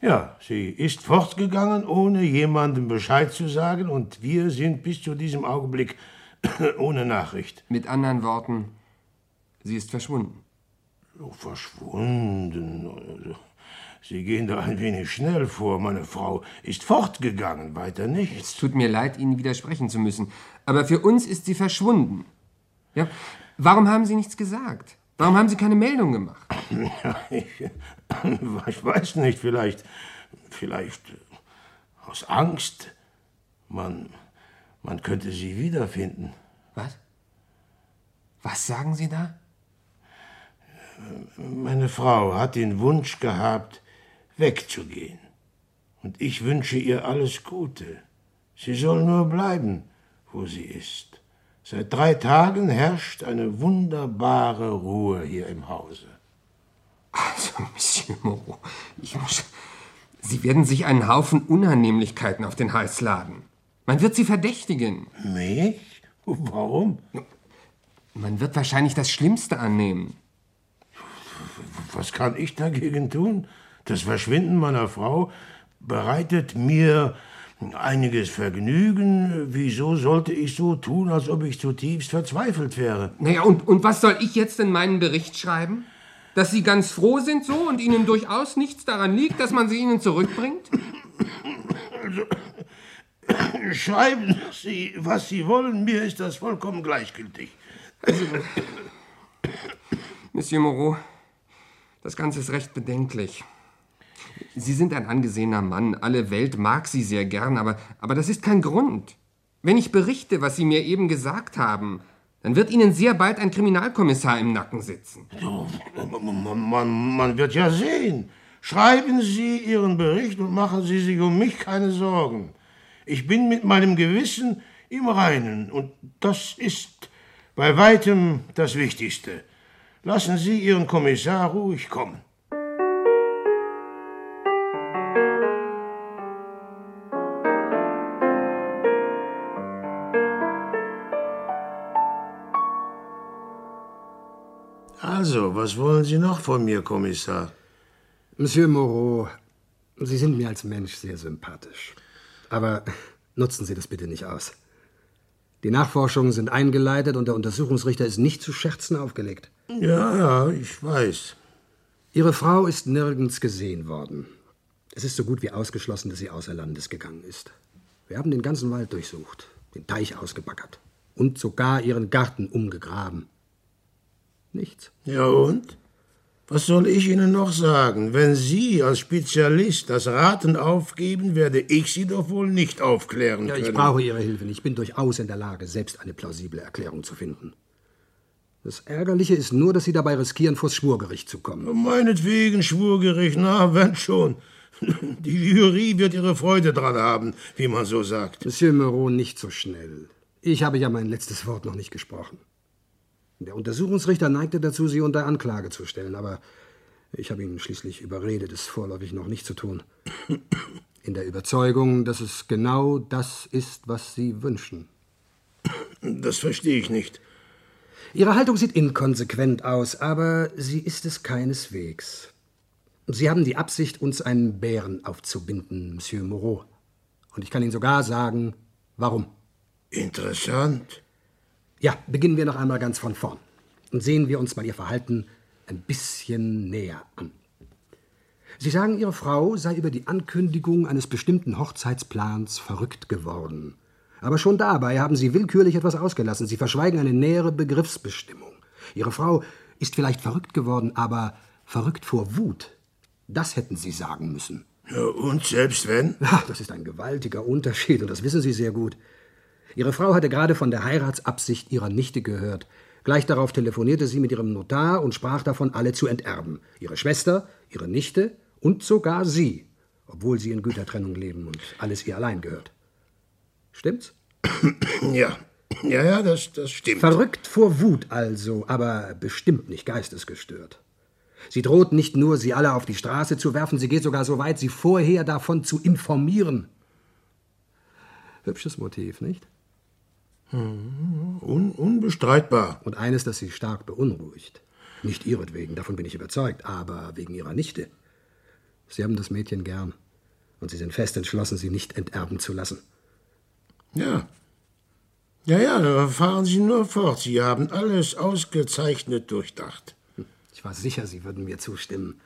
Speaker 5: Ja, sie ist fortgegangen, ohne jemandem Bescheid zu sagen, und wir sind bis zu diesem Augenblick ohne Nachricht.
Speaker 21: Mit anderen Worten, sie ist verschwunden.
Speaker 5: Oh, verschwunden. Also, Sie gehen da ein wenig schnell vor. Meine Frau ist fortgegangen, weiter nichts.
Speaker 21: Es tut mir leid, Ihnen widersprechen zu müssen, aber für uns ist sie verschwunden. Ja? Warum haben Sie nichts gesagt? Warum haben Sie keine Meldung gemacht?
Speaker 5: Ja, ich, ich weiß nicht, vielleicht, vielleicht aus Angst. Man, man könnte sie wiederfinden.
Speaker 21: Was? Was sagen Sie da?
Speaker 5: Meine Frau hat den Wunsch gehabt, wegzugehen. Und ich wünsche ihr alles Gute. Sie soll nur bleiben, wo sie ist. Seit drei Tagen herrscht eine wunderbare Ruhe hier im Hause.
Speaker 21: Also, Monsieur Moreau, ich muss. Sie werden sich einen Haufen Unannehmlichkeiten auf den Hals laden. Man wird Sie verdächtigen.
Speaker 5: Mich? Warum?
Speaker 21: Man wird wahrscheinlich das Schlimmste annehmen.
Speaker 5: Was kann ich dagegen tun? Das Verschwinden meiner Frau bereitet mir einiges Vergnügen. Wieso sollte ich so tun, als ob ich zutiefst verzweifelt wäre?
Speaker 21: Naja, und, und was soll ich jetzt in meinen Bericht schreiben? Dass Sie ganz froh sind so und Ihnen durchaus nichts daran liegt, dass man sie Ihnen zurückbringt?
Speaker 5: Also, schreiben Sie, was Sie wollen, mir ist das vollkommen gleichgültig.
Speaker 21: Also, Monsieur Moreau, das Ganze ist recht bedenklich. Sie sind ein angesehener Mann, alle Welt mag Sie sehr gern, aber, aber das ist kein Grund. Wenn ich berichte, was Sie mir eben gesagt haben, dann wird Ihnen sehr bald ein Kriminalkommissar im Nacken sitzen.
Speaker 5: Man, man, man wird ja sehen. Schreiben Sie Ihren Bericht und machen Sie sich um mich keine Sorgen. Ich bin mit meinem Gewissen im Reinen und das ist bei weitem das Wichtigste. Lassen Sie Ihren Kommissar ruhig kommen. Also, was wollen Sie noch von mir, Kommissar?
Speaker 18: Monsieur Moreau, Sie sind mir als Mensch sehr sympathisch. Aber nutzen Sie das bitte nicht aus. Die Nachforschungen sind eingeleitet und der Untersuchungsrichter ist nicht zu Scherzen aufgelegt.
Speaker 5: Ja, ja, ich weiß.
Speaker 18: Ihre Frau ist nirgends gesehen worden. Es ist so gut wie ausgeschlossen, dass sie außer Landes gegangen ist. Wir haben den ganzen Wald durchsucht, den Teich ausgebaggert und sogar ihren Garten umgegraben. Nichts.
Speaker 5: Ja und? Was soll ich Ihnen noch sagen? Wenn Sie als Spezialist das Raten aufgeben, werde ich Sie doch wohl nicht aufklären
Speaker 18: Ja,
Speaker 5: können.
Speaker 18: ich brauche Ihre Hilfe. Ich bin durchaus in der Lage, selbst eine plausible Erklärung zu finden. Das Ärgerliche ist nur, dass Sie dabei riskieren, vors Schwurgericht zu kommen.
Speaker 5: Meinetwegen, Schwurgericht, na, wenn schon. Die Jury wird ihre Freude dran haben, wie man so sagt.
Speaker 18: Monsieur Moreau, nicht so schnell. Ich habe ja mein letztes Wort noch nicht gesprochen. Der Untersuchungsrichter neigte dazu, Sie unter Anklage zu stellen, aber Ich habe ihn schließlich überredet, es vorläufig noch nicht zu tun. In der Überzeugung, dass es genau das ist, was Sie wünschen.
Speaker 5: Das verstehe ich nicht.
Speaker 18: Ihre Haltung sieht inkonsequent aus, aber sie ist es keineswegs. Sie haben die Absicht, uns einen Bären aufzubinden, Monsieur Moreau. Und ich kann Ihnen sogar sagen, warum.
Speaker 5: Interessant.
Speaker 18: Ja, beginnen wir noch einmal ganz von vorn. Und sehen wir uns mal Ihr Verhalten ein bisschen näher an. Sie sagen, Ihre Frau sei über die Ankündigung eines bestimmten Hochzeitsplans verrückt geworden. Aber schon dabei haben Sie willkürlich etwas ausgelassen. Sie verschweigen eine nähere Begriffsbestimmung. Ihre Frau ist vielleicht verrückt geworden, aber verrückt vor Wut. Das hätten Sie sagen müssen.
Speaker 5: Ja, und selbst wenn?
Speaker 18: Ja, das ist ein gewaltiger Unterschied und das wissen Sie sehr gut. Ihre Frau hatte gerade von der Heiratsabsicht ihrer Nichte gehört. Gleich darauf telefonierte sie mit ihrem Notar und sprach davon, alle zu enterben. Ihre Schwester, ihre Nichte und sogar sie, obwohl sie in Gütertrennung leben und alles ihr allein gehört. Stimmt's?
Speaker 5: Ja. Ja, ja, das, das stimmt.
Speaker 18: Verrückt vor Wut also, aber bestimmt nicht geistesgestört. Sie droht nicht nur, sie alle auf die Straße zu werfen, sie geht sogar so weit, sie vorher davon zu informieren. Hübsches Motiv, nicht?
Speaker 5: Un unbestreitbar.
Speaker 18: Und eines, das sie stark beunruhigt. Nicht ihretwegen, davon bin ich überzeugt, aber wegen ihrer Nichte. Sie haben das Mädchen gern. Und sie sind fest entschlossen, sie nicht enterben zu lassen.
Speaker 5: Ja. Ja, ja, fahren Sie nur fort. Sie haben alles ausgezeichnet durchdacht.
Speaker 18: Ich war sicher, Sie würden mir zustimmen.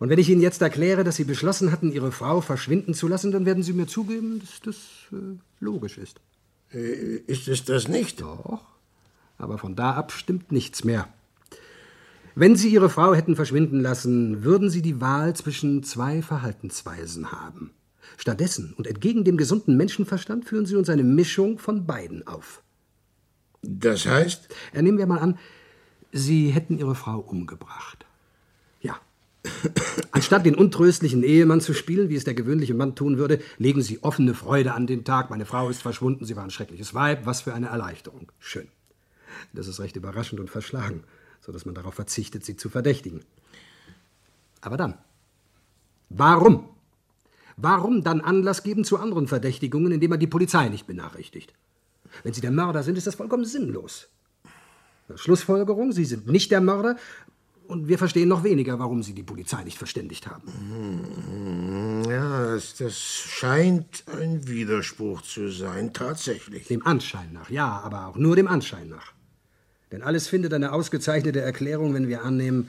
Speaker 18: Und wenn ich Ihnen jetzt erkläre, dass Sie beschlossen hatten, Ihre Frau verschwinden zu lassen, dann werden Sie mir zugeben, dass das äh, logisch ist.
Speaker 5: Äh, ist es das nicht?
Speaker 18: Doch. Aber von da ab stimmt nichts mehr. Wenn Sie Ihre Frau hätten verschwinden lassen, würden Sie die Wahl zwischen zwei Verhaltensweisen haben. Stattdessen und entgegen dem gesunden Menschenverstand führen Sie uns eine Mischung von beiden auf.
Speaker 5: Das heißt?
Speaker 18: Äh, nehmen wir mal an, Sie hätten Ihre Frau umgebracht. Anstatt den untröstlichen Ehemann zu spielen, wie es der gewöhnliche Mann tun würde, legen Sie offene Freude an den Tag. Meine Frau ist verschwunden, sie war ein schreckliches Weib. Was für eine Erleichterung. Schön. Das ist recht überraschend und verschlagen, so dass man darauf verzichtet, sie zu verdächtigen. Aber dann. Warum? Warum dann Anlass geben zu anderen Verdächtigungen, indem man die Polizei nicht benachrichtigt? Wenn Sie der Mörder sind, ist das vollkommen sinnlos. Schlussfolgerung, Sie sind nicht der Mörder und wir verstehen noch weniger, warum Sie die Polizei nicht verständigt haben.
Speaker 5: Hm, Ja, das, das scheint ein Widerspruch zu sein, tatsächlich.
Speaker 18: Dem Anschein nach, ja, aber auch nur dem Anschein nach. Denn alles findet eine ausgezeichnete Erklärung, wenn wir annehmen,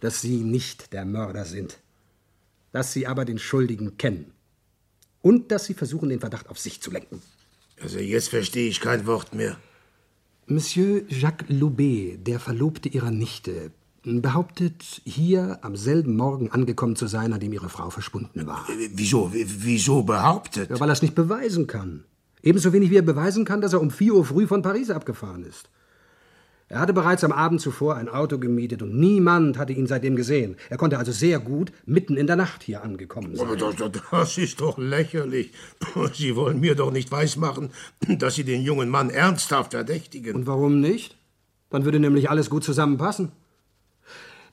Speaker 18: dass Sie nicht der Mörder sind. Dass Sie aber den Schuldigen kennen. Und dass Sie versuchen, den Verdacht auf sich zu lenken.
Speaker 5: Also jetzt verstehe ich kein Wort mehr.
Speaker 18: Monsieur Jacques Loubet, der Verlobte Ihrer Nichte, behauptet, hier am selben Morgen angekommen zu sein, an dem Ihre Frau verschwunden war.
Speaker 5: Wieso, wieso behauptet?
Speaker 18: Ja, weil er es nicht beweisen kann. Ebenso wenig wie er beweisen kann, dass er um 4 Uhr früh von Paris abgefahren ist. Er hatte bereits am Abend zuvor ein Auto gemietet und niemand hatte ihn seitdem gesehen. Er konnte also sehr gut mitten in der Nacht hier angekommen sein.
Speaker 5: Aber das, das, das ist doch lächerlich. Sie wollen mir doch nicht weismachen, dass Sie den jungen Mann ernsthaft verdächtigen.
Speaker 18: Und warum nicht? Dann würde nämlich alles gut zusammenpassen.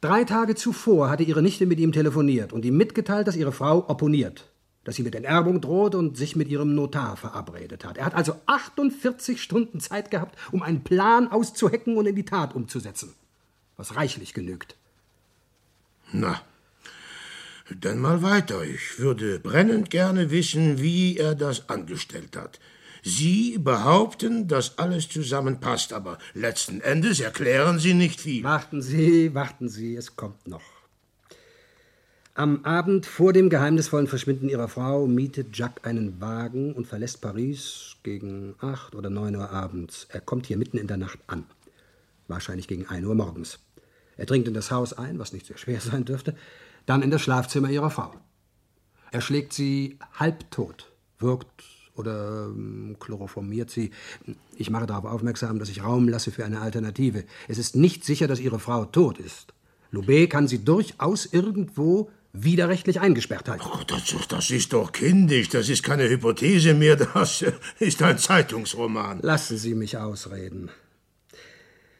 Speaker 18: Drei Tage zuvor hatte ihre Nichte mit ihm telefoniert und ihm mitgeteilt, dass ihre Frau opponiert, dass sie mit Enterbung droht und sich mit ihrem Notar verabredet hat. Er hat also 48 Stunden Zeit gehabt, um einen Plan auszuhecken und in die Tat umzusetzen. Was reichlich genügt.
Speaker 5: Na, dann mal weiter. Ich würde brennend gerne wissen, wie er das angestellt hat. Sie behaupten, dass alles zusammenpasst, aber letzten Endes erklären Sie nicht viel.
Speaker 18: Warten Sie, warten Sie, es kommt noch. Am Abend vor dem geheimnisvollen Verschwinden ihrer Frau mietet Jacques einen Wagen und verlässt Paris gegen acht oder neun Uhr abends. Er kommt hier mitten in der Nacht an. Wahrscheinlich gegen ein Uhr morgens. Er dringt in das Haus ein, was nicht sehr schwer sein dürfte, dann in das Schlafzimmer ihrer Frau. Er schlägt sie halbtot, wirkt oder ähm, chloroformiert sie. Ich mache darauf aufmerksam, dass ich Raum lasse für eine Alternative. Es ist nicht sicher, dass Ihre Frau tot ist. Loubet kann sie durchaus irgendwo widerrechtlich eingesperrt halten.
Speaker 5: Oh, das, das ist doch kindisch. Das ist keine Hypothese mehr. Das ist ein Zeitungsroman.
Speaker 18: Lassen Sie mich ausreden.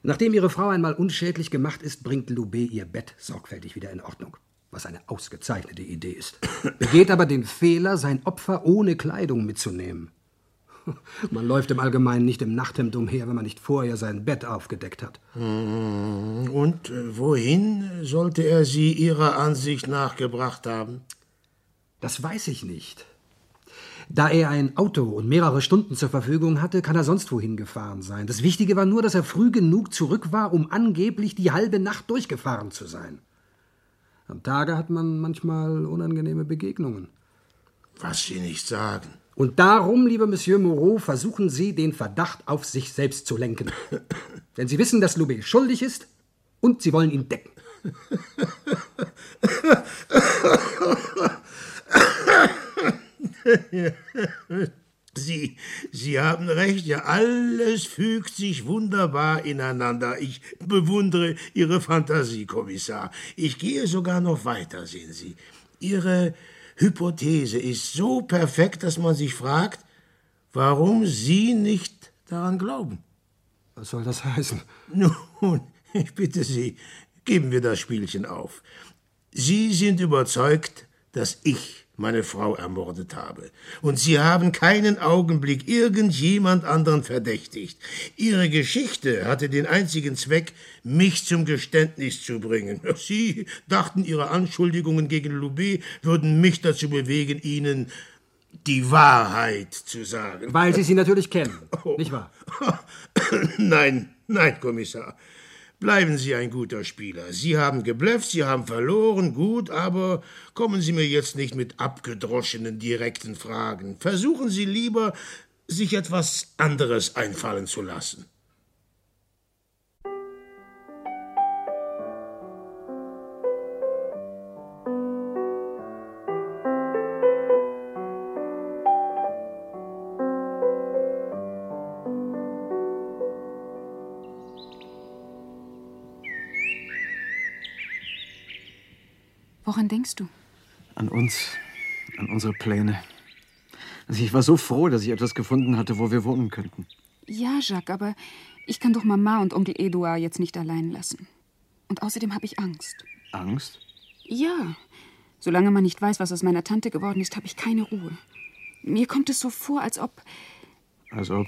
Speaker 18: Nachdem ihre Frau einmal unschädlich gemacht ist, bringt Loubet ihr Bett sorgfältig wieder in Ordnung, was eine ausgezeichnete Idee ist. Begeht aber den Fehler, sein Opfer ohne Kleidung mitzunehmen. Man läuft im Allgemeinen nicht im Nachthemd umher, wenn man nicht vorher sein Bett aufgedeckt hat.
Speaker 5: Hm, Und äh, wohin sollte er sie Ihrer Ansicht nach gebracht haben?
Speaker 18: Das weiß ich nicht. Da er ein Auto und mehrere Stunden zur Verfügung hatte, kann er sonst wohin gefahren sein. Das Wichtige war nur, dass er früh genug zurück war, um angeblich die halbe Nacht durchgefahren zu sein. Am Tage hat man manchmal unangenehme Begegnungen.
Speaker 5: Was Sie nicht sagen.
Speaker 18: Und darum, lieber Monsieur Moreau, versuchen Sie, den Verdacht auf sich selbst zu lenken. Denn Sie wissen, dass Loubet schuldig ist und Sie wollen ihn decken.
Speaker 5: Sie, Sie haben recht, ja, alles fügt sich wunderbar ineinander. Ich bewundere Ihre Fantasie, Kommissar. Ich gehe sogar noch weiter, sehen Sie. Ihre Hypothese ist so perfekt, dass man sich fragt, warum Sie nicht daran glauben.
Speaker 18: Was soll das heißen?
Speaker 5: Nun, ich bitte Sie, geben wir das Spielchen auf. Sie sind überzeugt, dass ich meine Frau ermordet habe. Und Sie haben keinen Augenblick irgendjemand anderen verdächtigt. Ihre Geschichte hatte den einzigen Zweck, mich zum Geständnis zu bringen. Sie dachten, Ihre Anschuldigungen gegen Loubet würden mich dazu bewegen, Ihnen die Wahrheit zu sagen.
Speaker 18: Weil Sie sie natürlich kennen, nicht wahr?
Speaker 5: Nein, nein, Kommissar. Bleiben Sie ein guter Spieler. Sie haben geblufft, Sie haben verloren, gut, aber kommen Sie mir jetzt nicht mit abgedroschenen, direkten Fragen. Versuchen Sie lieber, sich etwas anderes einfallen zu lassen.
Speaker 2: Denkst du?
Speaker 20: An uns, an unsere Pläne. Also ich war so froh, dass ich etwas gefunden hatte, wo wir wohnen könnten.
Speaker 2: Ja, Jacques, aber ich kann doch Mama und Onkel Eduard jetzt nicht allein lassen. Und außerdem habe ich Angst.
Speaker 20: Angst?
Speaker 2: Ja. Solange man nicht weiß, was aus meiner Tante geworden ist, habe ich keine Ruhe. Mir kommt es so vor, als ob.
Speaker 20: Als ob.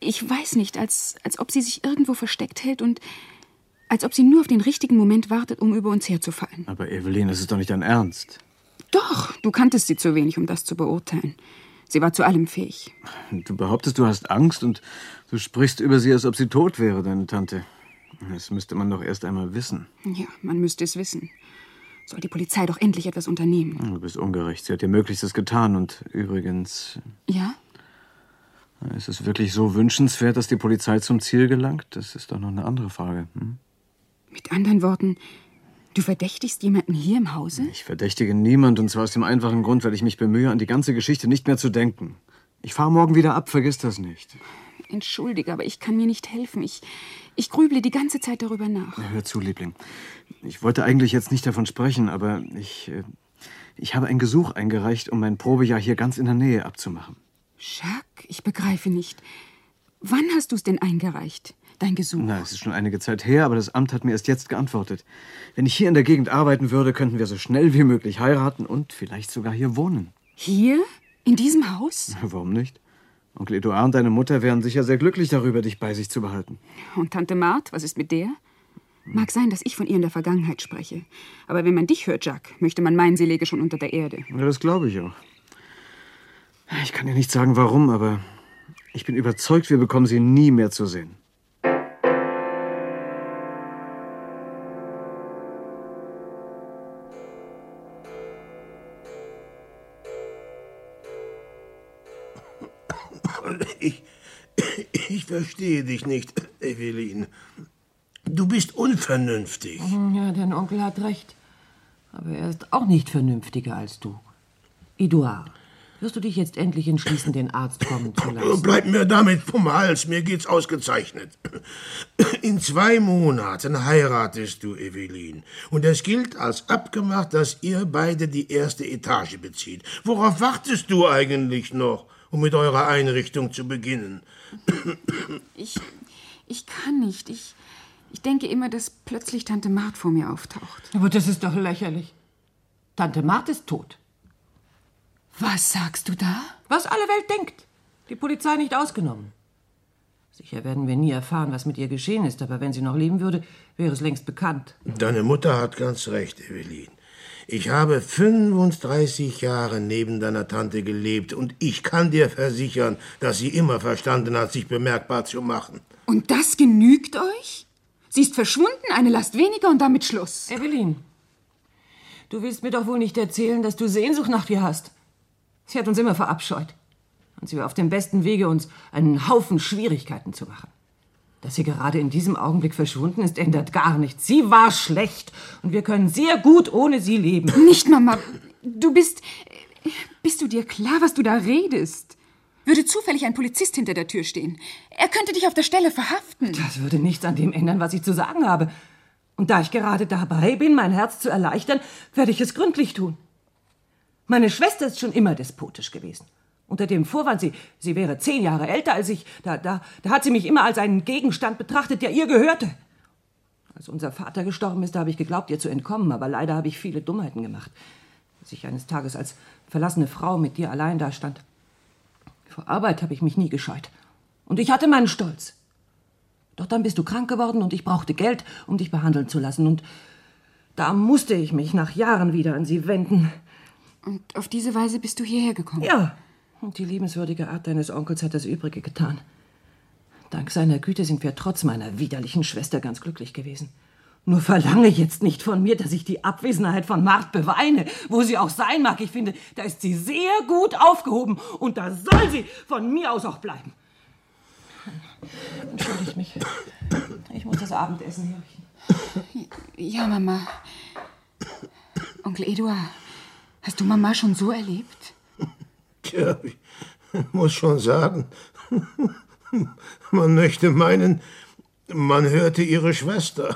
Speaker 2: Ich weiß nicht, als, als ob sie sich irgendwo versteckt hält und als ob sie nur auf den richtigen Moment wartet, um über uns herzufallen.
Speaker 20: Aber Evelyn, das ist doch nicht dein Ernst.
Speaker 2: Doch, du kanntest sie zu wenig, um das zu beurteilen. Sie war zu allem fähig.
Speaker 20: Du behauptest, du hast Angst und du sprichst über sie, als ob sie tot wäre, deine Tante. Das müsste man doch erst einmal wissen.
Speaker 2: Ja, man müsste es wissen. Soll die Polizei doch endlich etwas unternehmen.
Speaker 20: Du bist ungerecht. Sie hat ihr Möglichstes getan. Und übrigens,
Speaker 2: Ja?
Speaker 20: ist es wirklich so wünschenswert, dass die Polizei zum Ziel gelangt? Das ist doch noch eine andere Frage. Hm?
Speaker 2: Mit anderen Worten, du verdächtigst jemanden hier im Hause?
Speaker 20: Ich verdächtige niemand, und zwar aus dem einfachen Grund, weil ich mich bemühe, an die ganze Geschichte nicht mehr zu denken. Ich fahre morgen wieder ab, vergiss das nicht.
Speaker 2: Entschuldige, aber ich kann mir nicht helfen. Ich, ich grüble die ganze Zeit darüber nach.
Speaker 20: Hör zu, Liebling. Ich wollte eigentlich jetzt nicht davon sprechen, aber ich, äh, ich habe ein Gesuch eingereicht, um mein Probejahr hier ganz in der Nähe abzumachen.
Speaker 2: Jacques, ich begreife nicht. Wann hast du es denn eingereicht? Dein Gesuch?
Speaker 20: Na, es ist schon einige Zeit her, aber das Amt hat mir erst jetzt geantwortet. Wenn ich hier in der Gegend arbeiten würde, könnten wir so schnell wie möglich heiraten und vielleicht sogar hier wohnen.
Speaker 2: Hier? In diesem Haus?
Speaker 20: Warum nicht? Onkel Eduard und deine Mutter wären sicher sehr glücklich darüber, dich bei sich zu behalten.
Speaker 2: Und Tante Mart, was ist mit der? Mag sein, dass ich von ihr in der Vergangenheit spreche. Aber wenn man dich hört, Jacques, möchte man meinen, sie läge schon unter der Erde.
Speaker 20: Ja, das glaube ich auch. Ich kann dir nicht sagen, warum, aber ich bin überzeugt, wir bekommen sie nie mehr zu sehen.
Speaker 5: Ich, ich verstehe dich nicht, Evelyn. Du bist unvernünftig.
Speaker 19: Ja, dein Onkel hat recht. Aber er ist auch nicht vernünftiger als du. Eduard, wirst du dich jetzt endlich entschließen, den Arzt kommen zu lassen?
Speaker 5: Bleib mir damit vom Hals, mir geht's ausgezeichnet. In zwei Monaten heiratest du, Evelyn. Und es gilt als abgemacht, dass ihr beide die erste Etage bezieht. Worauf wartest du eigentlich noch, um mit eurer Einrichtung zu beginnen?
Speaker 2: Ich, Ich kann nicht. Ich, ich denke immer, dass plötzlich Tante Mart vor mir auftaucht.
Speaker 19: Aber das ist doch lächerlich. Tante Mart ist tot.
Speaker 2: Was sagst du da?
Speaker 19: Was alle Welt denkt. Die Polizei nicht ausgenommen. Sicher werden wir nie erfahren, was mit ihr geschehen ist, aber wenn sie noch leben würde, wäre es längst bekannt.
Speaker 5: Deine Mutter hat ganz recht, Evelyn. Ich habe 35 Jahre neben deiner Tante gelebt und ich kann dir versichern, dass sie immer verstanden hat, sich bemerkbar zu machen.
Speaker 2: Und das genügt euch? Sie ist verschwunden, eine Last weniger und damit Schluss.
Speaker 19: Evelyn, du willst mir doch wohl nicht erzählen, dass du Sehnsucht nach ihr hast. Sie hat uns immer verabscheut. Und sie war auf dem besten Wege, uns einen Haufen Schwierigkeiten zu machen. Dass sie gerade in diesem Augenblick verschwunden ist, ändert gar nichts. Sie war schlecht und wir können sehr gut ohne sie leben.
Speaker 2: Nicht, Mama. Du bist. Bist du dir klar, was du da redest? Würde zufällig ein Polizist hinter der Tür stehen. Er könnte dich auf der Stelle verhaften.
Speaker 19: Das würde nichts an dem ändern, was ich zu sagen habe. Und da ich gerade dabei bin, mein Herz zu erleichtern, werde ich es gründlich tun. Meine Schwester ist schon immer despotisch gewesen. Unter dem Vorwand, sie, sie wäre zehn Jahre älter als ich, da, da, da hat sie mich immer als einen Gegenstand betrachtet, der ihr gehörte. Als unser Vater gestorben ist, da habe ich geglaubt, ihr zu entkommen, aber leider habe ich viele Dummheiten gemacht. Als ich eines Tages als verlassene Frau mit dir allein dastand. Vor Arbeit habe ich mich nie gescheut. Und ich hatte meinen Stolz. Doch dann bist du krank geworden und ich brauchte Geld, um dich behandeln zu lassen. Und da musste ich mich nach Jahren wieder an sie wenden.
Speaker 2: Und auf diese Weise bist du hierher gekommen?
Speaker 19: Ja, und die liebenswürdige Art deines Onkels hat das Übrige getan. Dank seiner Güte sind wir trotz meiner widerlichen Schwester ganz glücklich gewesen. Nur verlange jetzt nicht von mir, dass ich die Abwesenheit von Mart beweine, wo sie auch sein mag. Ich finde, da ist sie sehr gut aufgehoben und da soll sie von mir aus auch bleiben. Entschuldigt mich. Ich muss das Abendessen herrichten.
Speaker 2: Ja, Mama. Onkel Eduard, hast du Mama schon so erlebt?
Speaker 5: Tja, ich muss schon sagen, man möchte meinen, man hörte ihre Schwester.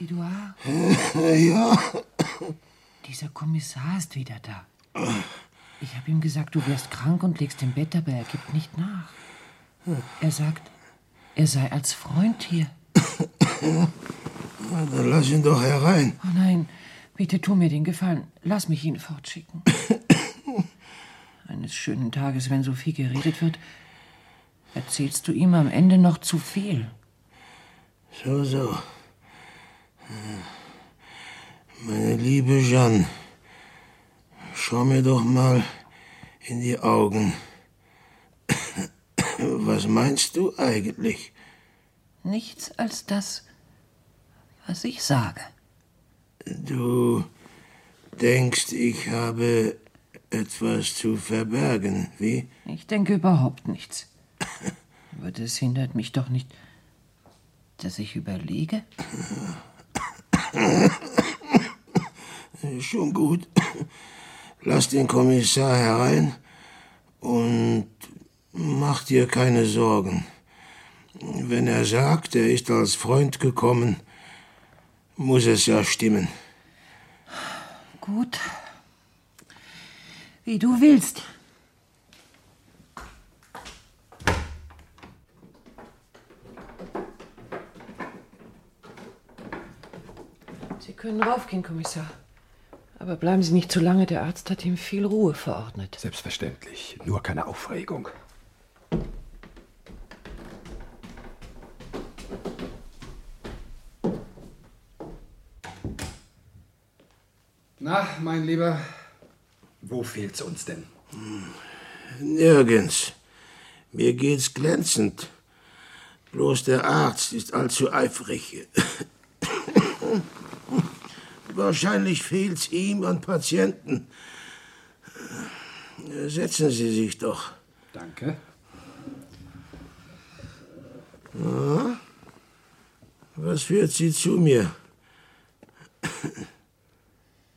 Speaker 19: Eduard?
Speaker 5: Ja.
Speaker 19: Dieser Kommissar ist wieder da. Ich habe ihm gesagt, du wärst krank und legst im Bett, aber er gibt nicht nach. Er sagt, er sei als Freund hier.
Speaker 5: Na, dann lass ihn doch herein.
Speaker 19: Oh nein, bitte tu mir den Gefallen. Lass mich ihn fortschicken. Eines schönen Tages, wenn so viel geredet wird, erzählst du ihm am Ende noch zu viel.
Speaker 5: So, so. Meine liebe Jeanne, schau mir doch mal in die Augen. Was meinst du eigentlich?
Speaker 19: Nichts als das, was ich sage.
Speaker 5: Du denkst, ich habe etwas zu verbergen, wie?
Speaker 19: Ich denke überhaupt nichts. Aber das hindert mich doch nicht, dass ich überlege.
Speaker 5: Schon gut. Lass den Kommissar herein und mach dir keine Sorgen. Wenn er sagt, er ist als Freund gekommen, muss es ja stimmen.
Speaker 19: Gut. Wie du willst. Sie können raufgehen, Kommissar. Aber bleiben Sie nicht zu lange. Der Arzt hat ihm viel Ruhe verordnet.
Speaker 22: Selbstverständlich. Nur keine Aufregung.
Speaker 18: Na, mein Lieber, wo fehlt's uns denn?
Speaker 5: Nirgends. Mir geht's glänzend. Bloß der Arzt ist allzu eifrig. Wahrscheinlich fehlt's ihm an Patienten. Setzen Sie sich doch.
Speaker 18: Danke.
Speaker 5: Na, was führt Sie zu mir?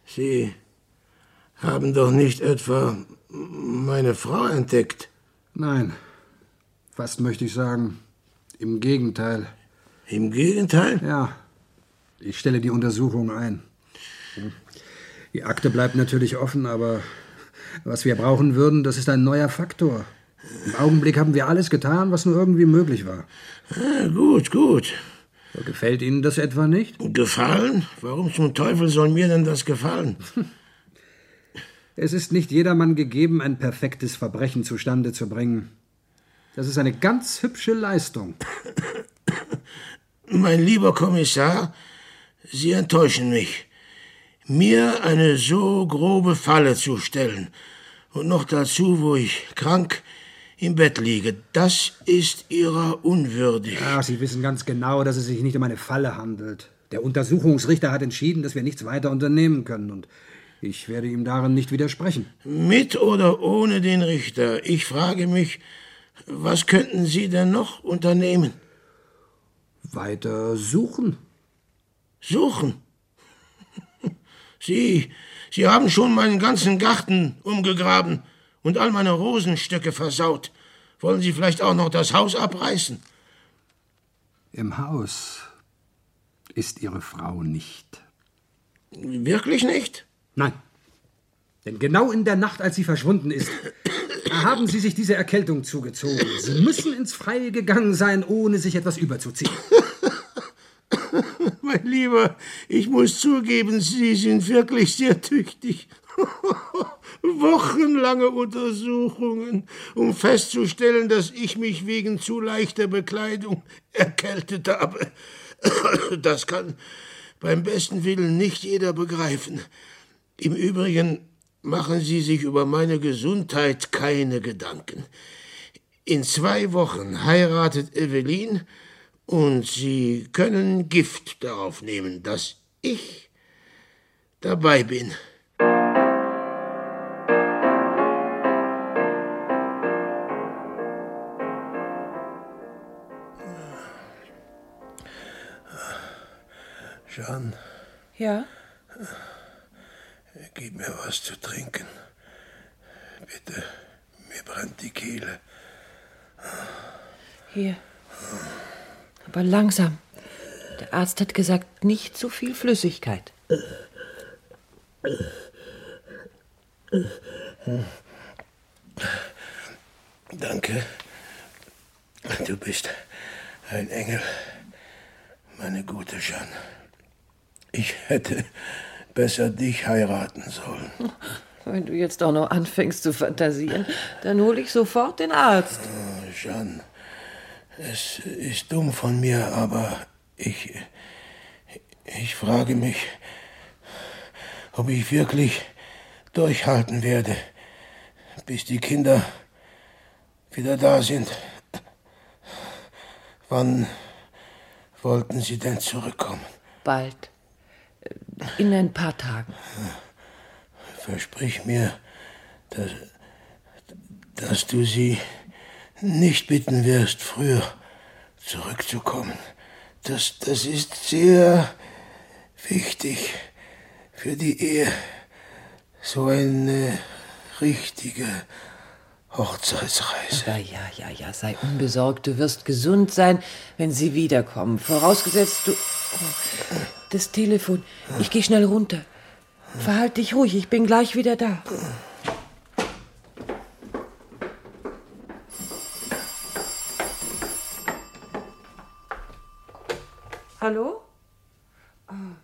Speaker 5: Sie haben doch nicht etwa meine Frau entdeckt.
Speaker 18: Nein. Fast möchte ich sagen, Im Gegenteil.
Speaker 5: Im Gegenteil?
Speaker 18: Ja. Ich stelle die Untersuchung ein. Die Akte bleibt natürlich offen, aber was wir brauchen würden, das ist ein neuer Faktor. Im Augenblick haben wir alles getan, was nur irgendwie möglich war.
Speaker 5: Ah, gut, gut.
Speaker 18: Gefällt Ihnen das etwa nicht?
Speaker 5: Gefallen? Warum zum Teufel soll mir denn das gefallen?
Speaker 18: Es ist nicht jedermann gegeben, ein perfektes Verbrechen zustande zu bringen. Das ist eine ganz hübsche Leistung.
Speaker 5: Mein lieber Kommissar, Sie enttäuschen mich. Mir eine so grobe Falle zu stellen und noch dazu, wo ich krank im Bett liege, das ist Ihrer unwürdig.
Speaker 18: Ja, Sie wissen ganz genau, dass es sich nicht um eine Falle handelt. Der Untersuchungsrichter hat entschieden, dass wir nichts weiter unternehmen können und ich werde ihm darin nicht widersprechen.
Speaker 5: Mit oder ohne den Richter, ich frage mich, was könnten Sie denn noch unternehmen?
Speaker 18: Weiter suchen.
Speaker 5: Suchen? Sie, Sie haben schon meinen ganzen Garten umgegraben und all meine Rosenstöcke versaut. Wollen Sie vielleicht auch noch das Haus abreißen?
Speaker 18: Im Haus ist Ihre Frau nicht.
Speaker 5: Wirklich nicht?
Speaker 18: Nein. Denn genau in der Nacht, als sie verschwunden ist, haben Sie sich diese Erkältung zugezogen. Sie müssen ins Freie gegangen sein, ohne sich etwas überzuziehen.
Speaker 5: mein Lieber, ich muss zugeben, Sie sind wirklich sehr tüchtig. Wochenlange Untersuchungen, um festzustellen, dass ich mich wegen zu leichter Bekleidung erkältet habe. Das kann beim besten Willen nicht jeder begreifen. Im Übrigen machen Sie sich über meine Gesundheit keine Gedanken. In zwei Wochen heiratet Evelyn und Sie können Gift darauf nehmen, dass ich dabei bin. Jeanne.
Speaker 19: Ja?
Speaker 5: Gib mir was zu trinken. Bitte, mir brennt die Kehle.
Speaker 19: Hier. Aber langsam. Der Arzt hat gesagt, nicht zu viel Flüssigkeit.
Speaker 5: Danke. Du bist ein Engel, meine gute Jeanne. Ich hätte besser dich heiraten sollen.
Speaker 19: Wenn du jetzt auch noch anfängst zu fantasieren, dann hole ich sofort den Arzt.
Speaker 5: Oh, Jeanne, es ist dumm von mir, aber ich. Ich frage mich, ob ich wirklich durchhalten werde, bis die Kinder wieder da sind. Wann wollten Sie denn zurückkommen?
Speaker 19: Bald. In ein paar Tagen.
Speaker 5: Versprich mir, dass, dass du sie nicht bitten wirst, früher zurückzukommen. Das, das ist sehr wichtig für die Ehe. So eine richtige Hochzeitsreise.
Speaker 19: Ja, ja, ja, ja, sei unbesorgt. Du wirst gesund sein, wenn sie wiederkommen. Vorausgesetzt, du. Oh, das Telefon. Ich gehe schnell runter. Verhalt dich ruhig, ich bin gleich wieder da. Hallo? Ah,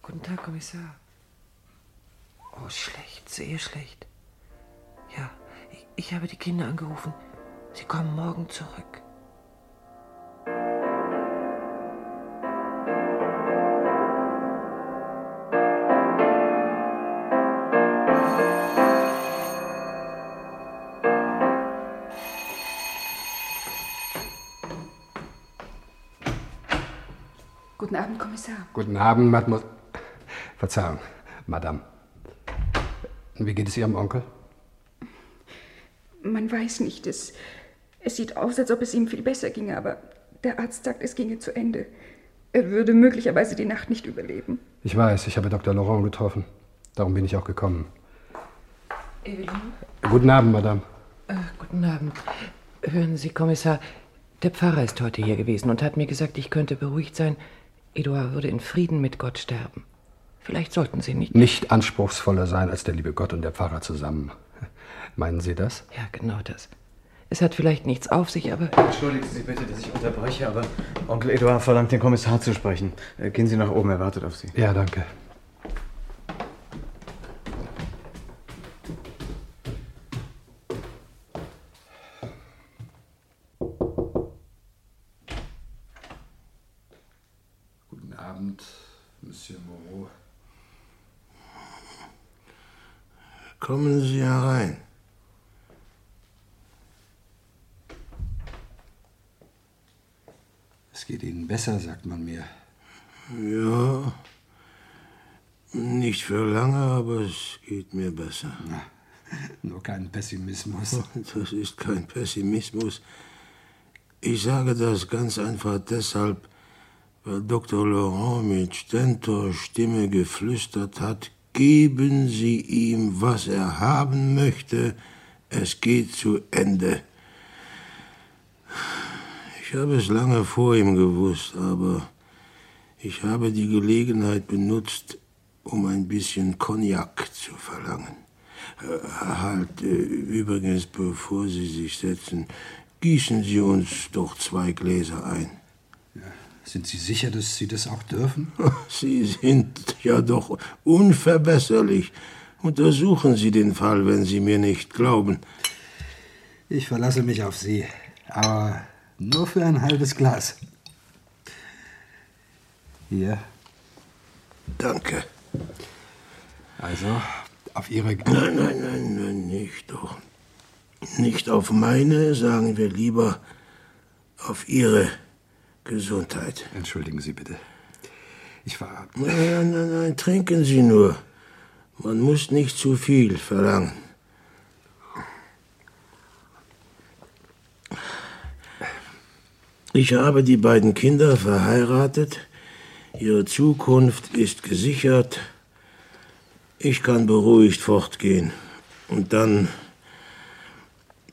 Speaker 19: guten Tag, Kommissar. Oh, schlecht, sehr schlecht. Ja, ich, ich habe die Kinder angerufen. Sie kommen morgen zurück.
Speaker 2: Guten Abend,
Speaker 18: Mademoiselle. Verzeihung, Madame. Wie geht es Ihrem Onkel?
Speaker 2: Man weiß nicht. Es, es sieht aus, als ob es ihm viel besser ginge, aber der Arzt sagt, es ginge zu Ende. Er würde möglicherweise die Nacht nicht überleben.
Speaker 18: Ich weiß, ich habe Dr. Laurent getroffen. Darum bin ich auch gekommen.
Speaker 19: Evelyn?
Speaker 18: Guten Abend, Madame.
Speaker 19: Äh, guten Abend. Hören Sie, Kommissar, Der Pfarrer ist heute hier gewesen und hat mir gesagt, ich könnte beruhigt sein. Eduard würde in Frieden mit Gott sterben. Vielleicht sollten Sie nicht.
Speaker 23: Nicht anspruchsvoller sein als der liebe Gott und der Pfarrer zusammen. Meinen Sie das?
Speaker 19: Ja, genau das. Es hat vielleicht nichts auf sich, aber.
Speaker 20: Entschuldigen Sie bitte, dass ich unterbreche, aber Onkel Eduard verlangt, den Kommissar zu sprechen. Äh, Gehen Sie nach oben, er wartet auf Sie.
Speaker 23: Ja, danke.
Speaker 18: Guten Abend, Monsieur Moreau.
Speaker 5: Kommen Sie herein.
Speaker 18: Es geht Ihnen besser, sagt man mir.
Speaker 5: Ja, nicht für lange, aber es geht mir besser.
Speaker 18: Na, nur kein Pessimismus.
Speaker 5: Das ist kein Pessimismus. Ich sage das ganz einfach deshalb, weil Dr. Laurent mit Stentor Stimme geflüstert hat, geben Sie ihm, was er haben möchte, es geht zu Ende. Ich habe es lange vor ihm gewusst, aber ich habe die Gelegenheit benutzt, um ein bisschen Cognac zu verlangen. Halt, äh, übrigens, bevor Sie sich setzen, gießen Sie uns doch zwei Gläser ein.
Speaker 18: Sind Sie sicher, dass Sie das auch dürfen?
Speaker 5: Sie sind ja doch unverbesserlich. Untersuchen Sie den Fall, wenn Sie mir nicht glauben.
Speaker 18: Ich verlasse mich auf Sie, aber nur für ein halbes Glas. Hier.
Speaker 5: Danke.
Speaker 18: Also, auf Ihre...
Speaker 5: Nein, nein, nein, nein, nicht doch. Nicht auf meine, sagen wir lieber auf Ihre Gesundheit.
Speaker 18: Entschuldigen Sie bitte. Ich war...
Speaker 5: Nein, nein, nein, nein, trinken Sie nur. Man muss nicht zu viel verlangen. Ich habe die beiden Kinder verheiratet. Ihre Zukunft ist gesichert. Ich kann beruhigt fortgehen. Und dann.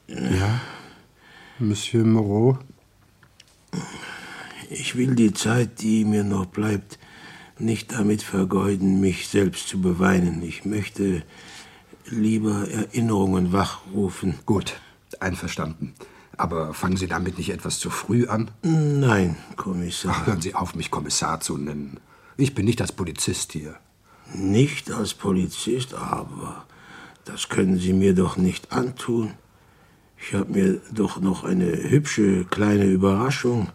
Speaker 18: Ja, Monsieur Moreau?
Speaker 5: Ich will die Zeit, die mir noch bleibt, nicht damit vergeuden, mich selbst zu beweinen. Ich möchte lieber Erinnerungen wachrufen.
Speaker 18: Gut, einverstanden. Aber fangen Sie damit nicht etwas zu früh an?
Speaker 5: Nein, Kommissar.
Speaker 18: Ach, hören Sie auf, mich Kommissar zu nennen. Ich bin nicht als Polizist hier.
Speaker 5: Nicht als Polizist, aber das können Sie mir doch nicht antun. Ich habe mir doch noch eine hübsche kleine Überraschung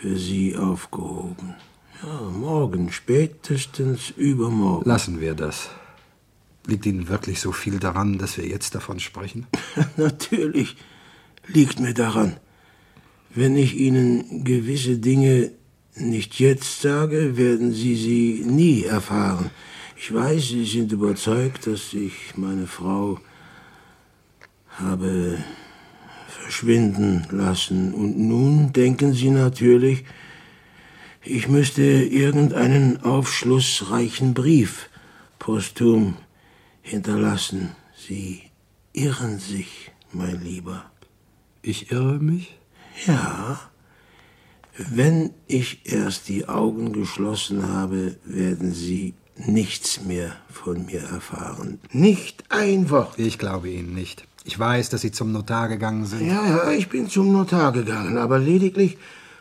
Speaker 5: für Sie aufgehoben. Ja, morgen, spätestens übermorgen.
Speaker 18: Lassen wir das. Liegt Ihnen wirklich so viel daran, dass wir jetzt davon sprechen?
Speaker 5: Natürlich liegt mir daran. Wenn ich Ihnen gewisse Dinge nicht jetzt sage, werden Sie sie nie erfahren. Ich weiß, Sie sind überzeugt, dass ich meine Frau habe verschwinden lassen. Und nun denken Sie natürlich, ich müsste irgendeinen aufschlussreichen Brief posthum hinterlassen. Sie irren sich, mein Lieber.
Speaker 18: Ich irre mich?
Speaker 5: Ja. Wenn ich erst die Augen geschlossen habe, werden Sie nichts mehr von mir erfahren. Nicht ein Wort.
Speaker 18: Ich glaube Ihnen nicht. Ich weiß, dass Sie zum Notar gegangen sind.
Speaker 5: Ja, ja, ich bin zum Notar gegangen, aber lediglich,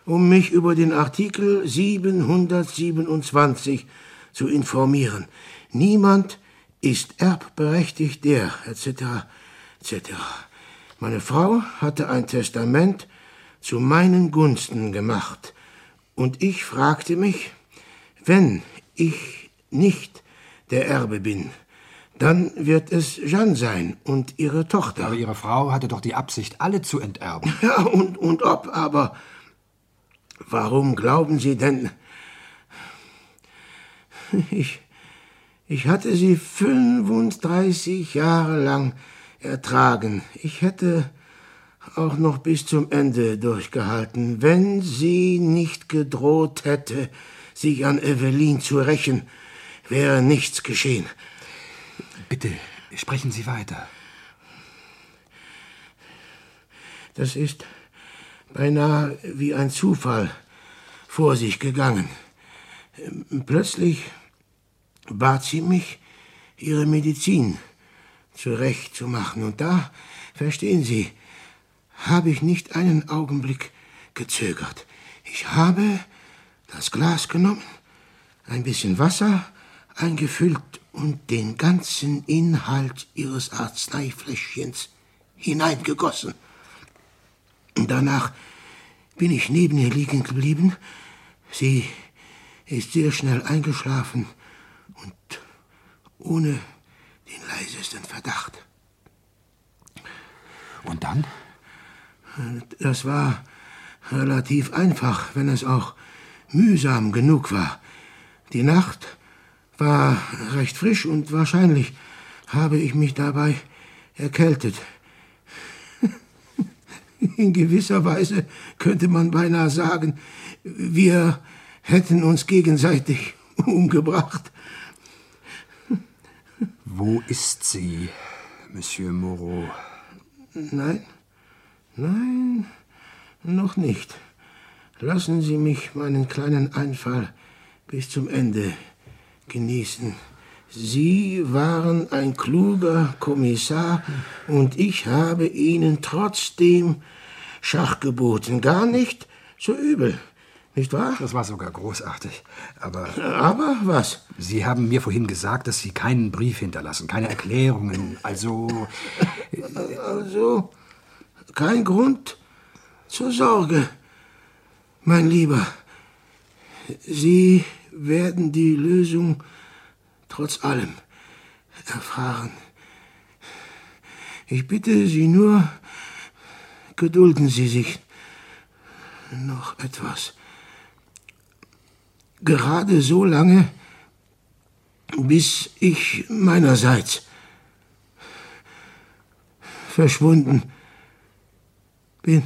Speaker 5: um mich über den Artikel 727 zu informieren. Niemand ist erbberechtigt der, etc., etc. Meine Frau hatte ein Testament zu meinen Gunsten gemacht, und ich fragte mich, wenn ich nicht der Erbe bin, dann wird es Jeanne sein und ihre Tochter.
Speaker 18: Aber Ihre Frau hatte doch die Absicht, alle zu enterben.
Speaker 5: Ja, und, und ob, aber warum glauben Sie denn? Ich, ich hatte sie 35 Jahre lang ertragen. Ich hätte auch noch bis zum Ende durchgehalten, wenn sie nicht gedroht hätte, sich an Evelyn zu rächen, wäre nichts geschehen.
Speaker 18: Bitte, sprechen Sie weiter.
Speaker 5: Das ist beinahe wie ein Zufall vor sich gegangen. Plötzlich bat sie mich, ihre Medizin zurechtzumachen. Und da, verstehen Sie, habe ich nicht einen Augenblick gezögert. Ich habe das Glas genommen, ein bisschen Wasser eingefüllt und den ganzen Inhalt ihres Arzneifläschchens hineingegossen. Danach bin ich neben ihr liegen geblieben. Sie ist sehr schnell eingeschlafen und ohne den leisesten Verdacht.
Speaker 18: Und dann?
Speaker 5: Das war relativ einfach, wenn es auch mühsam genug war. Die Nacht war recht frisch und wahrscheinlich habe ich mich dabei erkältet. In gewisser Weise könnte man beinahe sagen, wir hätten uns gegenseitig umgebracht.
Speaker 18: Wo ist sie, Monsieur Moreau?
Speaker 5: Nein, nein, noch nicht. Lassen Sie mich meinen kleinen Einfall bis zum Ende genießen. Sie waren ein kluger Kommissar und ich habe Ihnen trotzdem Schach geboten. Gar nicht so übel. Nicht wahr?
Speaker 18: Das war sogar großartig. Aber.
Speaker 5: Aber was?
Speaker 18: Sie haben mir vorhin gesagt, dass Sie keinen Brief hinterlassen, keine Erklärungen. Also.
Speaker 5: Also. Kein Grund zur Sorge, mein Lieber. Sie werden die Lösung trotz allem erfahren. Ich bitte Sie nur, gedulden Sie sich noch etwas. Gerade so lange, bis ich meinerseits verschwunden bin.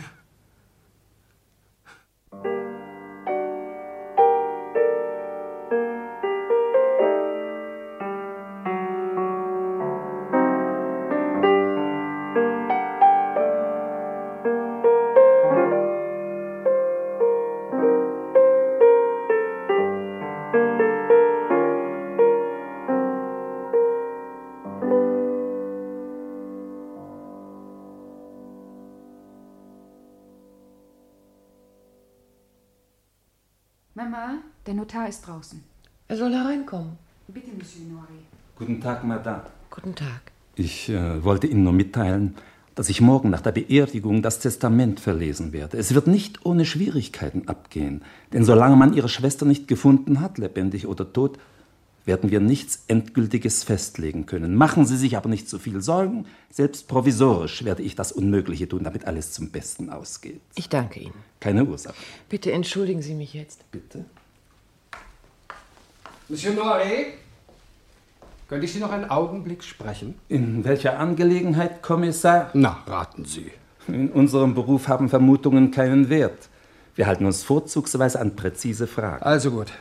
Speaker 2: Mama, der Notar ist draußen.
Speaker 24: Er soll hereinkommen.
Speaker 2: Bitte, Monsieur Noiré.
Speaker 25: Guten Tag, Madame.
Speaker 24: Guten Tag.
Speaker 25: Ich äh, wollte Ihnen nur mitteilen, dass ich morgen nach der Beerdigung das Testament verlesen werde. Es wird nicht ohne Schwierigkeiten abgehen, denn solange man Ihre Schwester nicht gefunden hat, lebendig oder tot, werden wir nichts Endgültiges festlegen können. Machen Sie sich aber nicht zu viel Sorgen. Selbst provisorisch werde ich das Unmögliche tun, damit alles zum Besten ausgeht.
Speaker 24: Ich danke Ihnen.
Speaker 25: Keine Ursache.
Speaker 24: Bitte entschuldigen Sie mich jetzt.
Speaker 25: Bitte?
Speaker 18: Monsieur Noiré? Könnte ich Sie noch einen Augenblick sprechen?
Speaker 25: In welcher Angelegenheit, Kommissar?
Speaker 18: Na, raten Sie.
Speaker 25: In unserem Beruf haben Vermutungen keinen Wert. Wir halten uns vorzugsweise an präzise Fragen.
Speaker 18: Also gut.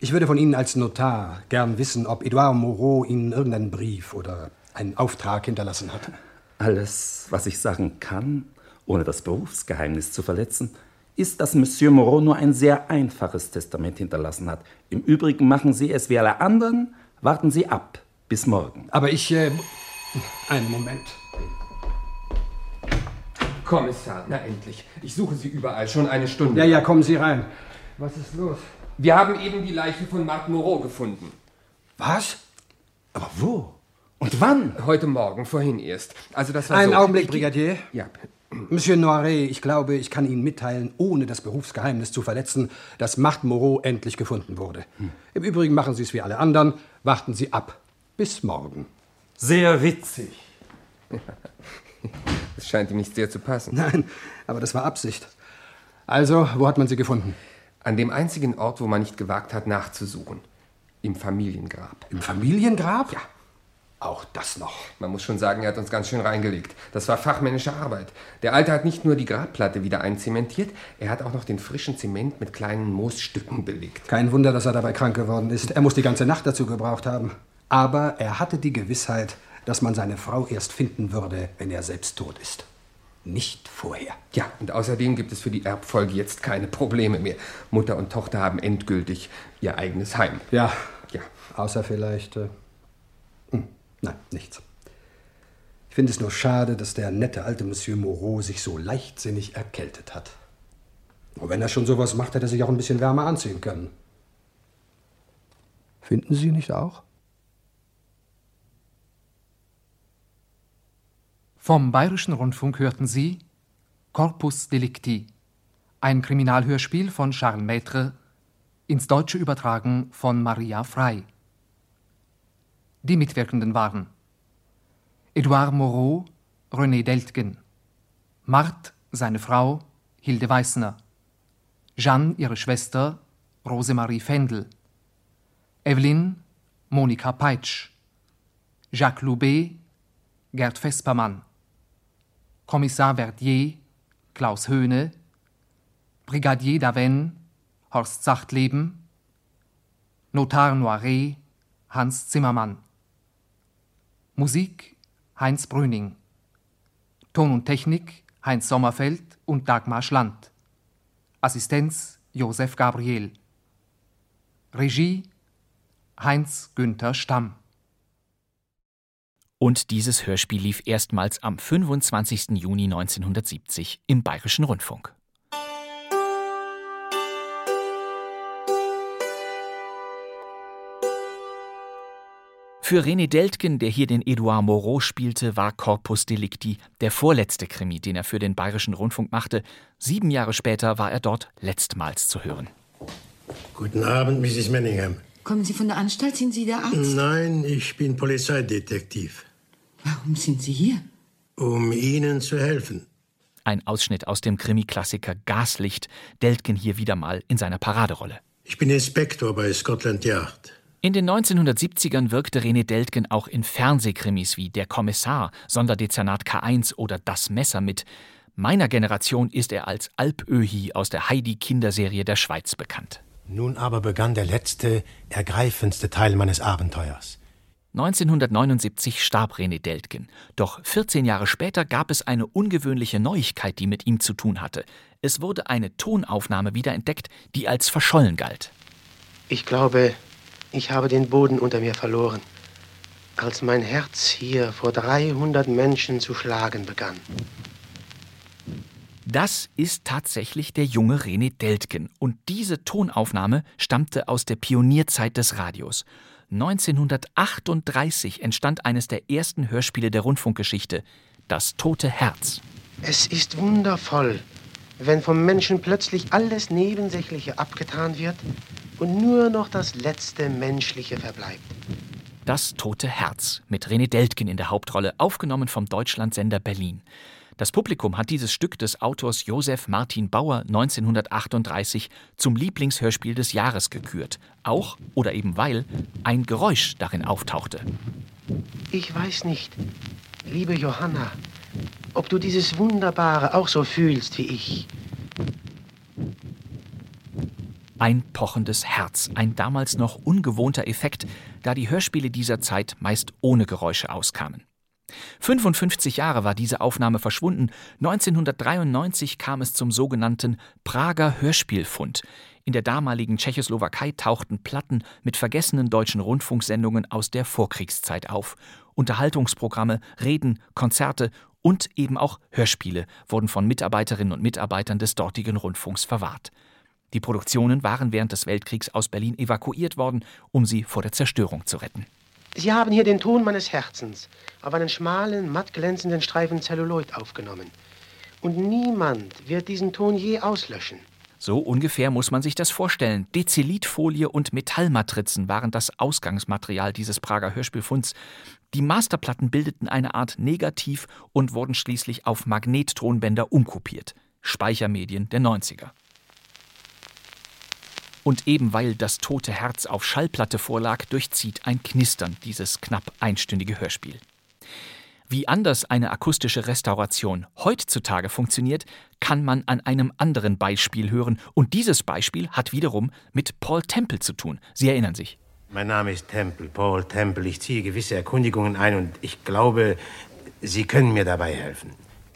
Speaker 18: Ich würde von Ihnen als Notar gern wissen, ob Edouard Moreau Ihnen irgendeinen Brief oder einen Auftrag hinterlassen hat.
Speaker 25: Alles, was ich sagen kann, ohne das Berufsgeheimnis zu verletzen, ist, dass Monsieur Moreau nur ein sehr einfaches Testament hinterlassen hat. Im Übrigen machen Sie es wie alle anderen, warten Sie ab bis morgen.
Speaker 18: Aber ich. Äh, einen Moment.
Speaker 21: Kommissar, na endlich. Ich suche Sie überall, schon eine Stunde.
Speaker 18: Ja, ja, kommen Sie rein. Was ist los?
Speaker 21: Wir haben eben die Leiche von Marc Moreau gefunden.
Speaker 18: Was?
Speaker 25: Aber wo? Und wann?
Speaker 21: Heute Morgen, vorhin erst. Also das war
Speaker 18: Einen
Speaker 21: so.
Speaker 18: Augenblick, Brigadier.
Speaker 21: Ja.
Speaker 18: Monsieur Noiré, ich glaube, ich kann Ihnen mitteilen, ohne das Berufsgeheimnis zu verletzen, dass Marc Moreau endlich gefunden wurde. Im Übrigen machen Sie es wie alle anderen. Warten Sie ab. Bis morgen.
Speaker 25: Sehr witzig.
Speaker 21: Das scheint ihm nicht sehr zu passen.
Speaker 18: Nein, aber das war Absicht. Also, wo hat man sie gefunden?
Speaker 21: An dem einzigen Ort, wo man nicht gewagt hat, nachzusuchen. Im Familiengrab.
Speaker 18: Im Familiengrab? Ja. Auch das noch.
Speaker 21: Man muss schon sagen, er hat uns ganz schön reingelegt. Das war fachmännische Arbeit. Der Alte hat nicht nur die Grabplatte wieder einzementiert, er hat auch noch den frischen Zement mit kleinen Moosstücken belegt.
Speaker 18: Kein Wunder, dass er dabei krank geworden ist. Er muss die ganze Nacht dazu gebraucht haben. Aber er hatte die Gewissheit, dass man seine Frau erst finden würde, wenn er selbst tot ist. Nicht vorher.
Speaker 21: Ja, und außerdem gibt es für die Erbfolge jetzt keine Probleme mehr. Mutter und Tochter haben endgültig ihr eigenes Heim.
Speaker 18: Ja.
Speaker 21: Ja.
Speaker 18: Außer vielleicht. Äh, hm, nein, nichts. Ich finde es nur schade, dass der nette alte Monsieur Moreau sich so leichtsinnig erkältet hat. Und wenn er schon sowas macht, hätte er sich auch ein bisschen wärmer anziehen können. Finden Sie nicht auch?
Speaker 4: Vom Bayerischen Rundfunk hörten Sie Corpus Delicti, ein Kriminalhörspiel von Charles Maître, ins Deutsche übertragen von Maria Frey. Die Mitwirkenden waren Edouard Moreau, René Deltgen, Marthe, seine Frau, Hilde Weißner, Jeanne, ihre Schwester, Rosemarie Fendel, Evelyn, Monika Peitsch, Jacques Loubet, Gerd Vespermann, Kommissar Verdier, Klaus Höhne, Brigadier Daven, Horst Sachtleben, Notar Noiret, Hans Zimmermann. Musik Heinz Brüning. Ton und Technik Heinz Sommerfeld und Dagmar Schland. Assistenz Josef Gabriel. Regie Heinz Günther Stamm.
Speaker 3: Und dieses Hörspiel lief erstmals am 25. Juni 1970 im Bayerischen Rundfunk. Für René Deltgen, der hier den Edouard Moreau spielte, war Corpus Delicti der vorletzte Krimi, den er für den Bayerischen Rundfunk machte. Sieben Jahre später war er dort letztmals zu hören.
Speaker 5: Guten Abend, Mrs. Manningham.
Speaker 26: Kommen Sie von der Anstalt? Sind Sie der Arzt?
Speaker 5: Nein, ich bin Polizeidetektiv.
Speaker 26: Warum sind Sie hier?
Speaker 5: Um Ihnen zu helfen.
Speaker 3: Ein Ausschnitt aus dem Krimi-Klassiker Gaslicht, Deltgen hier wieder mal in seiner Paraderolle.
Speaker 5: Ich bin Inspektor bei Scotland Yard.
Speaker 3: In den 1970ern wirkte René Deltgen auch in Fernsehkrimis wie Der Kommissar, Sonderdezernat K1 oder Das Messer mit. Meiner Generation ist er als Alpöhi aus der Heidi-Kinderserie der Schweiz bekannt.
Speaker 14: Nun aber begann der letzte, ergreifendste Teil meines Abenteuers.
Speaker 3: 1979 starb René Deltgen. Doch 14 Jahre später gab es eine ungewöhnliche Neuigkeit, die mit ihm zu tun hatte. Es wurde eine Tonaufnahme wiederentdeckt, die als verschollen galt.
Speaker 6: Ich glaube, ich habe den Boden unter mir verloren, als mein Herz hier vor 300 Menschen zu schlagen begann.
Speaker 3: Das ist tatsächlich der junge René Deltgen. Und diese Tonaufnahme stammte aus der Pionierzeit des Radios. 1938 entstand eines der ersten Hörspiele der Rundfunkgeschichte, Das tote Herz.
Speaker 6: Es ist wundervoll, wenn vom Menschen plötzlich alles Nebensächliche abgetan wird und nur noch das letzte Menschliche verbleibt.
Speaker 3: Das tote Herz mit René Deltgen in der Hauptrolle, aufgenommen vom Deutschlandsender Berlin. Das Publikum hat dieses Stück des Autors Josef Martin Bauer 1938 zum Lieblingshörspiel des Jahres gekürt. Auch oder eben weil ein Geräusch darin auftauchte.
Speaker 6: Ich weiß nicht, liebe Johanna, ob du dieses Wunderbare auch so fühlst wie ich.
Speaker 3: Ein pochendes Herz, ein damals noch ungewohnter Effekt, da die Hörspiele dieser Zeit meist ohne Geräusche auskamen. 55 Jahre war diese Aufnahme verschwunden. 1993 kam es zum sogenannten Prager Hörspielfund. In der damaligen Tschechoslowakei tauchten Platten mit vergessenen deutschen Rundfunksendungen aus der Vorkriegszeit auf. Unterhaltungsprogramme, Reden, Konzerte und eben auch Hörspiele wurden von Mitarbeiterinnen und Mitarbeitern des dortigen Rundfunks verwahrt. Die Produktionen waren während des Weltkriegs aus Berlin evakuiert worden, um sie vor der Zerstörung zu retten.
Speaker 6: Sie haben hier den Ton meines Herzens auf einen schmalen, matt glänzenden Streifen Zelluloid aufgenommen. Und niemand wird diesen Ton je auslöschen.
Speaker 3: So ungefähr muss man sich das vorstellen. Dezilitfolie und Metallmatrizen waren das Ausgangsmaterial dieses Prager Hörspielfunds. Die Masterplatten bildeten eine Art Negativ und wurden schließlich auf Magnettonbänder umkopiert. Speichermedien der 90er. Und eben weil das tote Herz auf Schallplatte vorlag, durchzieht ein Knistern dieses knapp einstündige Hörspiel. Wie anders eine akustische Restauration heutzutage funktioniert, kann man an einem anderen Beispiel hören. Und dieses Beispiel hat wiederum mit Paul Temple zu tun. Sie erinnern sich.
Speaker 14: Mein Name ist Temple, Paul Temple. Ich ziehe gewisse Erkundigungen ein und ich glaube, Sie können mir dabei helfen.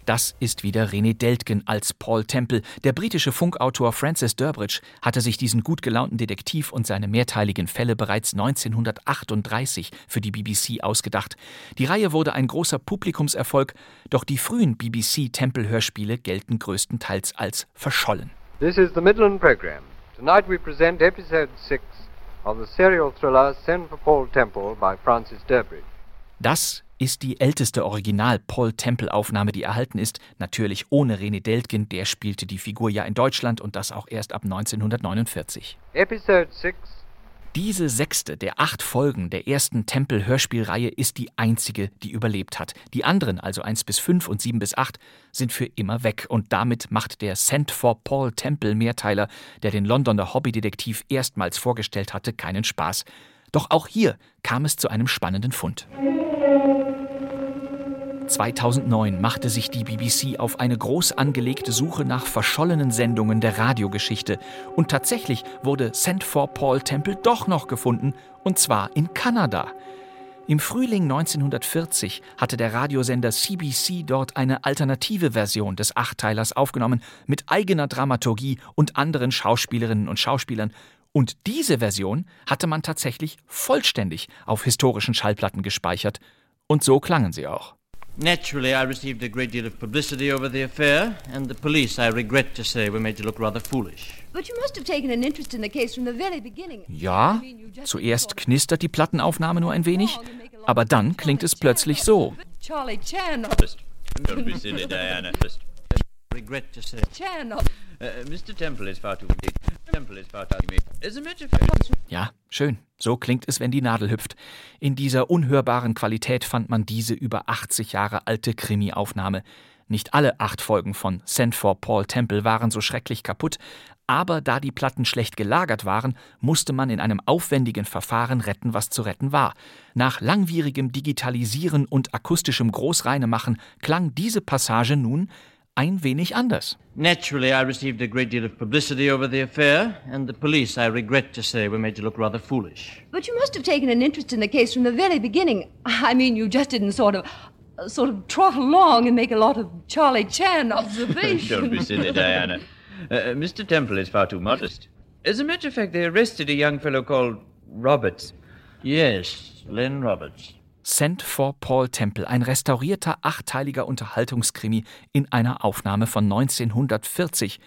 Speaker 3: Das ist wieder René Deltgen als Paul Temple. Der britische Funkautor Francis Durbridge hatte sich diesen gut gelaunten Detektiv und seine mehrteiligen Fälle bereits 1938 für die BBC ausgedacht. Die Reihe wurde ein großer Publikumserfolg, doch die frühen BBC-Temple-Hörspiele gelten größtenteils als verschollen.
Speaker 27: This is the Midland program. Tonight we present episode 6 of the serial thriller Send for Paul Temple by Francis Durbridge.
Speaker 3: Das ist die älteste Original-Paul-Temple-Aufnahme, die erhalten ist. Natürlich ohne René Deltgen, der spielte die Figur ja in Deutschland und das auch erst ab 1949.
Speaker 27: Episode 6
Speaker 3: Diese sechste der acht Folgen der ersten Tempel-Hörspielreihe ist die einzige, die überlebt hat. Die anderen, also 1 bis 5 und 7 bis 8, sind für immer weg. Und damit macht der Send for Paul Temple Mehrteiler, der den Londoner Hobbydetektiv erstmals vorgestellt hatte, keinen Spaß. Doch auch hier kam es zu einem spannenden Fund. 2009 machte sich die BBC auf eine groß angelegte Suche nach verschollenen Sendungen der Radiogeschichte. Und tatsächlich wurde Send for Paul Temple doch noch gefunden, und zwar in Kanada. Im Frühling 1940 hatte der Radiosender CBC dort eine alternative Version des Achtteilers aufgenommen, mit eigener Dramaturgie und anderen Schauspielerinnen und Schauspielern. Und diese Version hatte man tatsächlich vollständig auf historischen Schallplatten gespeichert. Und so klangen sie auch.
Speaker 28: Naturally, I received a great deal of publicity over the affair, and the police, I regret to say, were made to look rather foolish.
Speaker 29: But you must have taken an interest in the case from the very beginning.
Speaker 3: Ja, zuerst knistert die Plattenaufnahme nur ein wenig, oh, aber dann klingt es plötzlich so.
Speaker 29: Charlie Chan.
Speaker 28: Don't be silly, Diana. Regret to say.
Speaker 29: Chan.
Speaker 28: Uh, Mr. Temple is far too big. Temple is far too big. As a matter of fact.
Speaker 3: Ja, schön. So klingt es, wenn die Nadel hüpft. In dieser unhörbaren Qualität fand man diese über 80 Jahre alte Krimi-Aufnahme. Nicht alle acht Folgen von Send for Paul Temple waren so schrecklich kaputt, aber da die Platten schlecht gelagert waren, musste man in einem aufwendigen Verfahren retten, was zu retten war. Nach langwierigem Digitalisieren und akustischem Großreinemachen klang diese Passage nun ein wenig anders.
Speaker 28: Naturally, I received a great deal of publicity over the affair, and the police, I regret to say, were made to look rather foolish.
Speaker 29: But you must have taken an interest in the case from the very beginning. I mean, you just didn't sort of, uh, sort of trot along and make a lot of Charlie Chan observations.
Speaker 28: Don't be silly, Diana. Uh, Mr. Temple is far too modest. As a matter of fact, they arrested a young fellow called Roberts. Yes, Len Roberts.
Speaker 3: Send for Paul Temple, ein restaurierter achteiliger Unterhaltungskrimi in einer Aufnahme von 1940.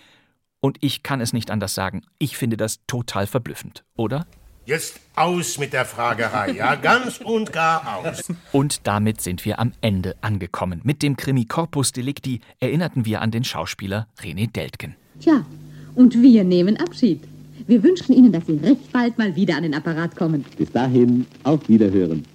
Speaker 3: Und ich kann es nicht anders sagen, ich finde das total verblüffend, oder?
Speaker 5: Jetzt aus mit der Fragerei, ja, ganz und gar aus.
Speaker 3: Und damit sind wir am Ende angekommen. Mit dem Krimi Corpus Delicti erinnerten wir an den Schauspieler René Deltgen.
Speaker 30: Tja, und wir nehmen Abschied. Wir wünschen Ihnen, dass Sie recht bald mal wieder an den Apparat kommen.
Speaker 31: Bis dahin, auf Wiederhören.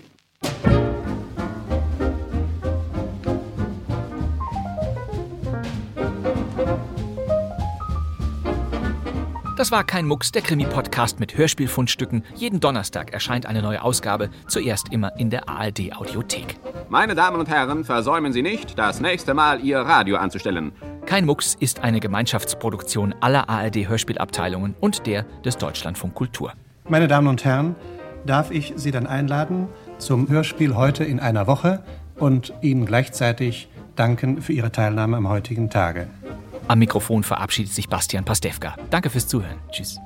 Speaker 3: Das war kein Mucks, der Krimi-Podcast mit Hörspielfundstücken. Jeden Donnerstag erscheint eine neue Ausgabe, zuerst immer in der ARD-Audiothek.
Speaker 32: Meine Damen und Herren, versäumen Sie nicht, das nächste Mal Ihr Radio anzustellen.
Speaker 3: Kein Mucks ist eine Gemeinschaftsproduktion aller ARD-Hörspielabteilungen und der des Deutschlandfunk Kultur.
Speaker 33: Meine Damen und Herren, darf ich Sie dann einladen zum Hörspiel heute in einer Woche und Ihnen gleichzeitig danken für Ihre Teilnahme am heutigen Tage.
Speaker 3: Am Mikrofon verabschiedet sich Bastian Pastewka. Danke fürs Zuhören. Tschüss.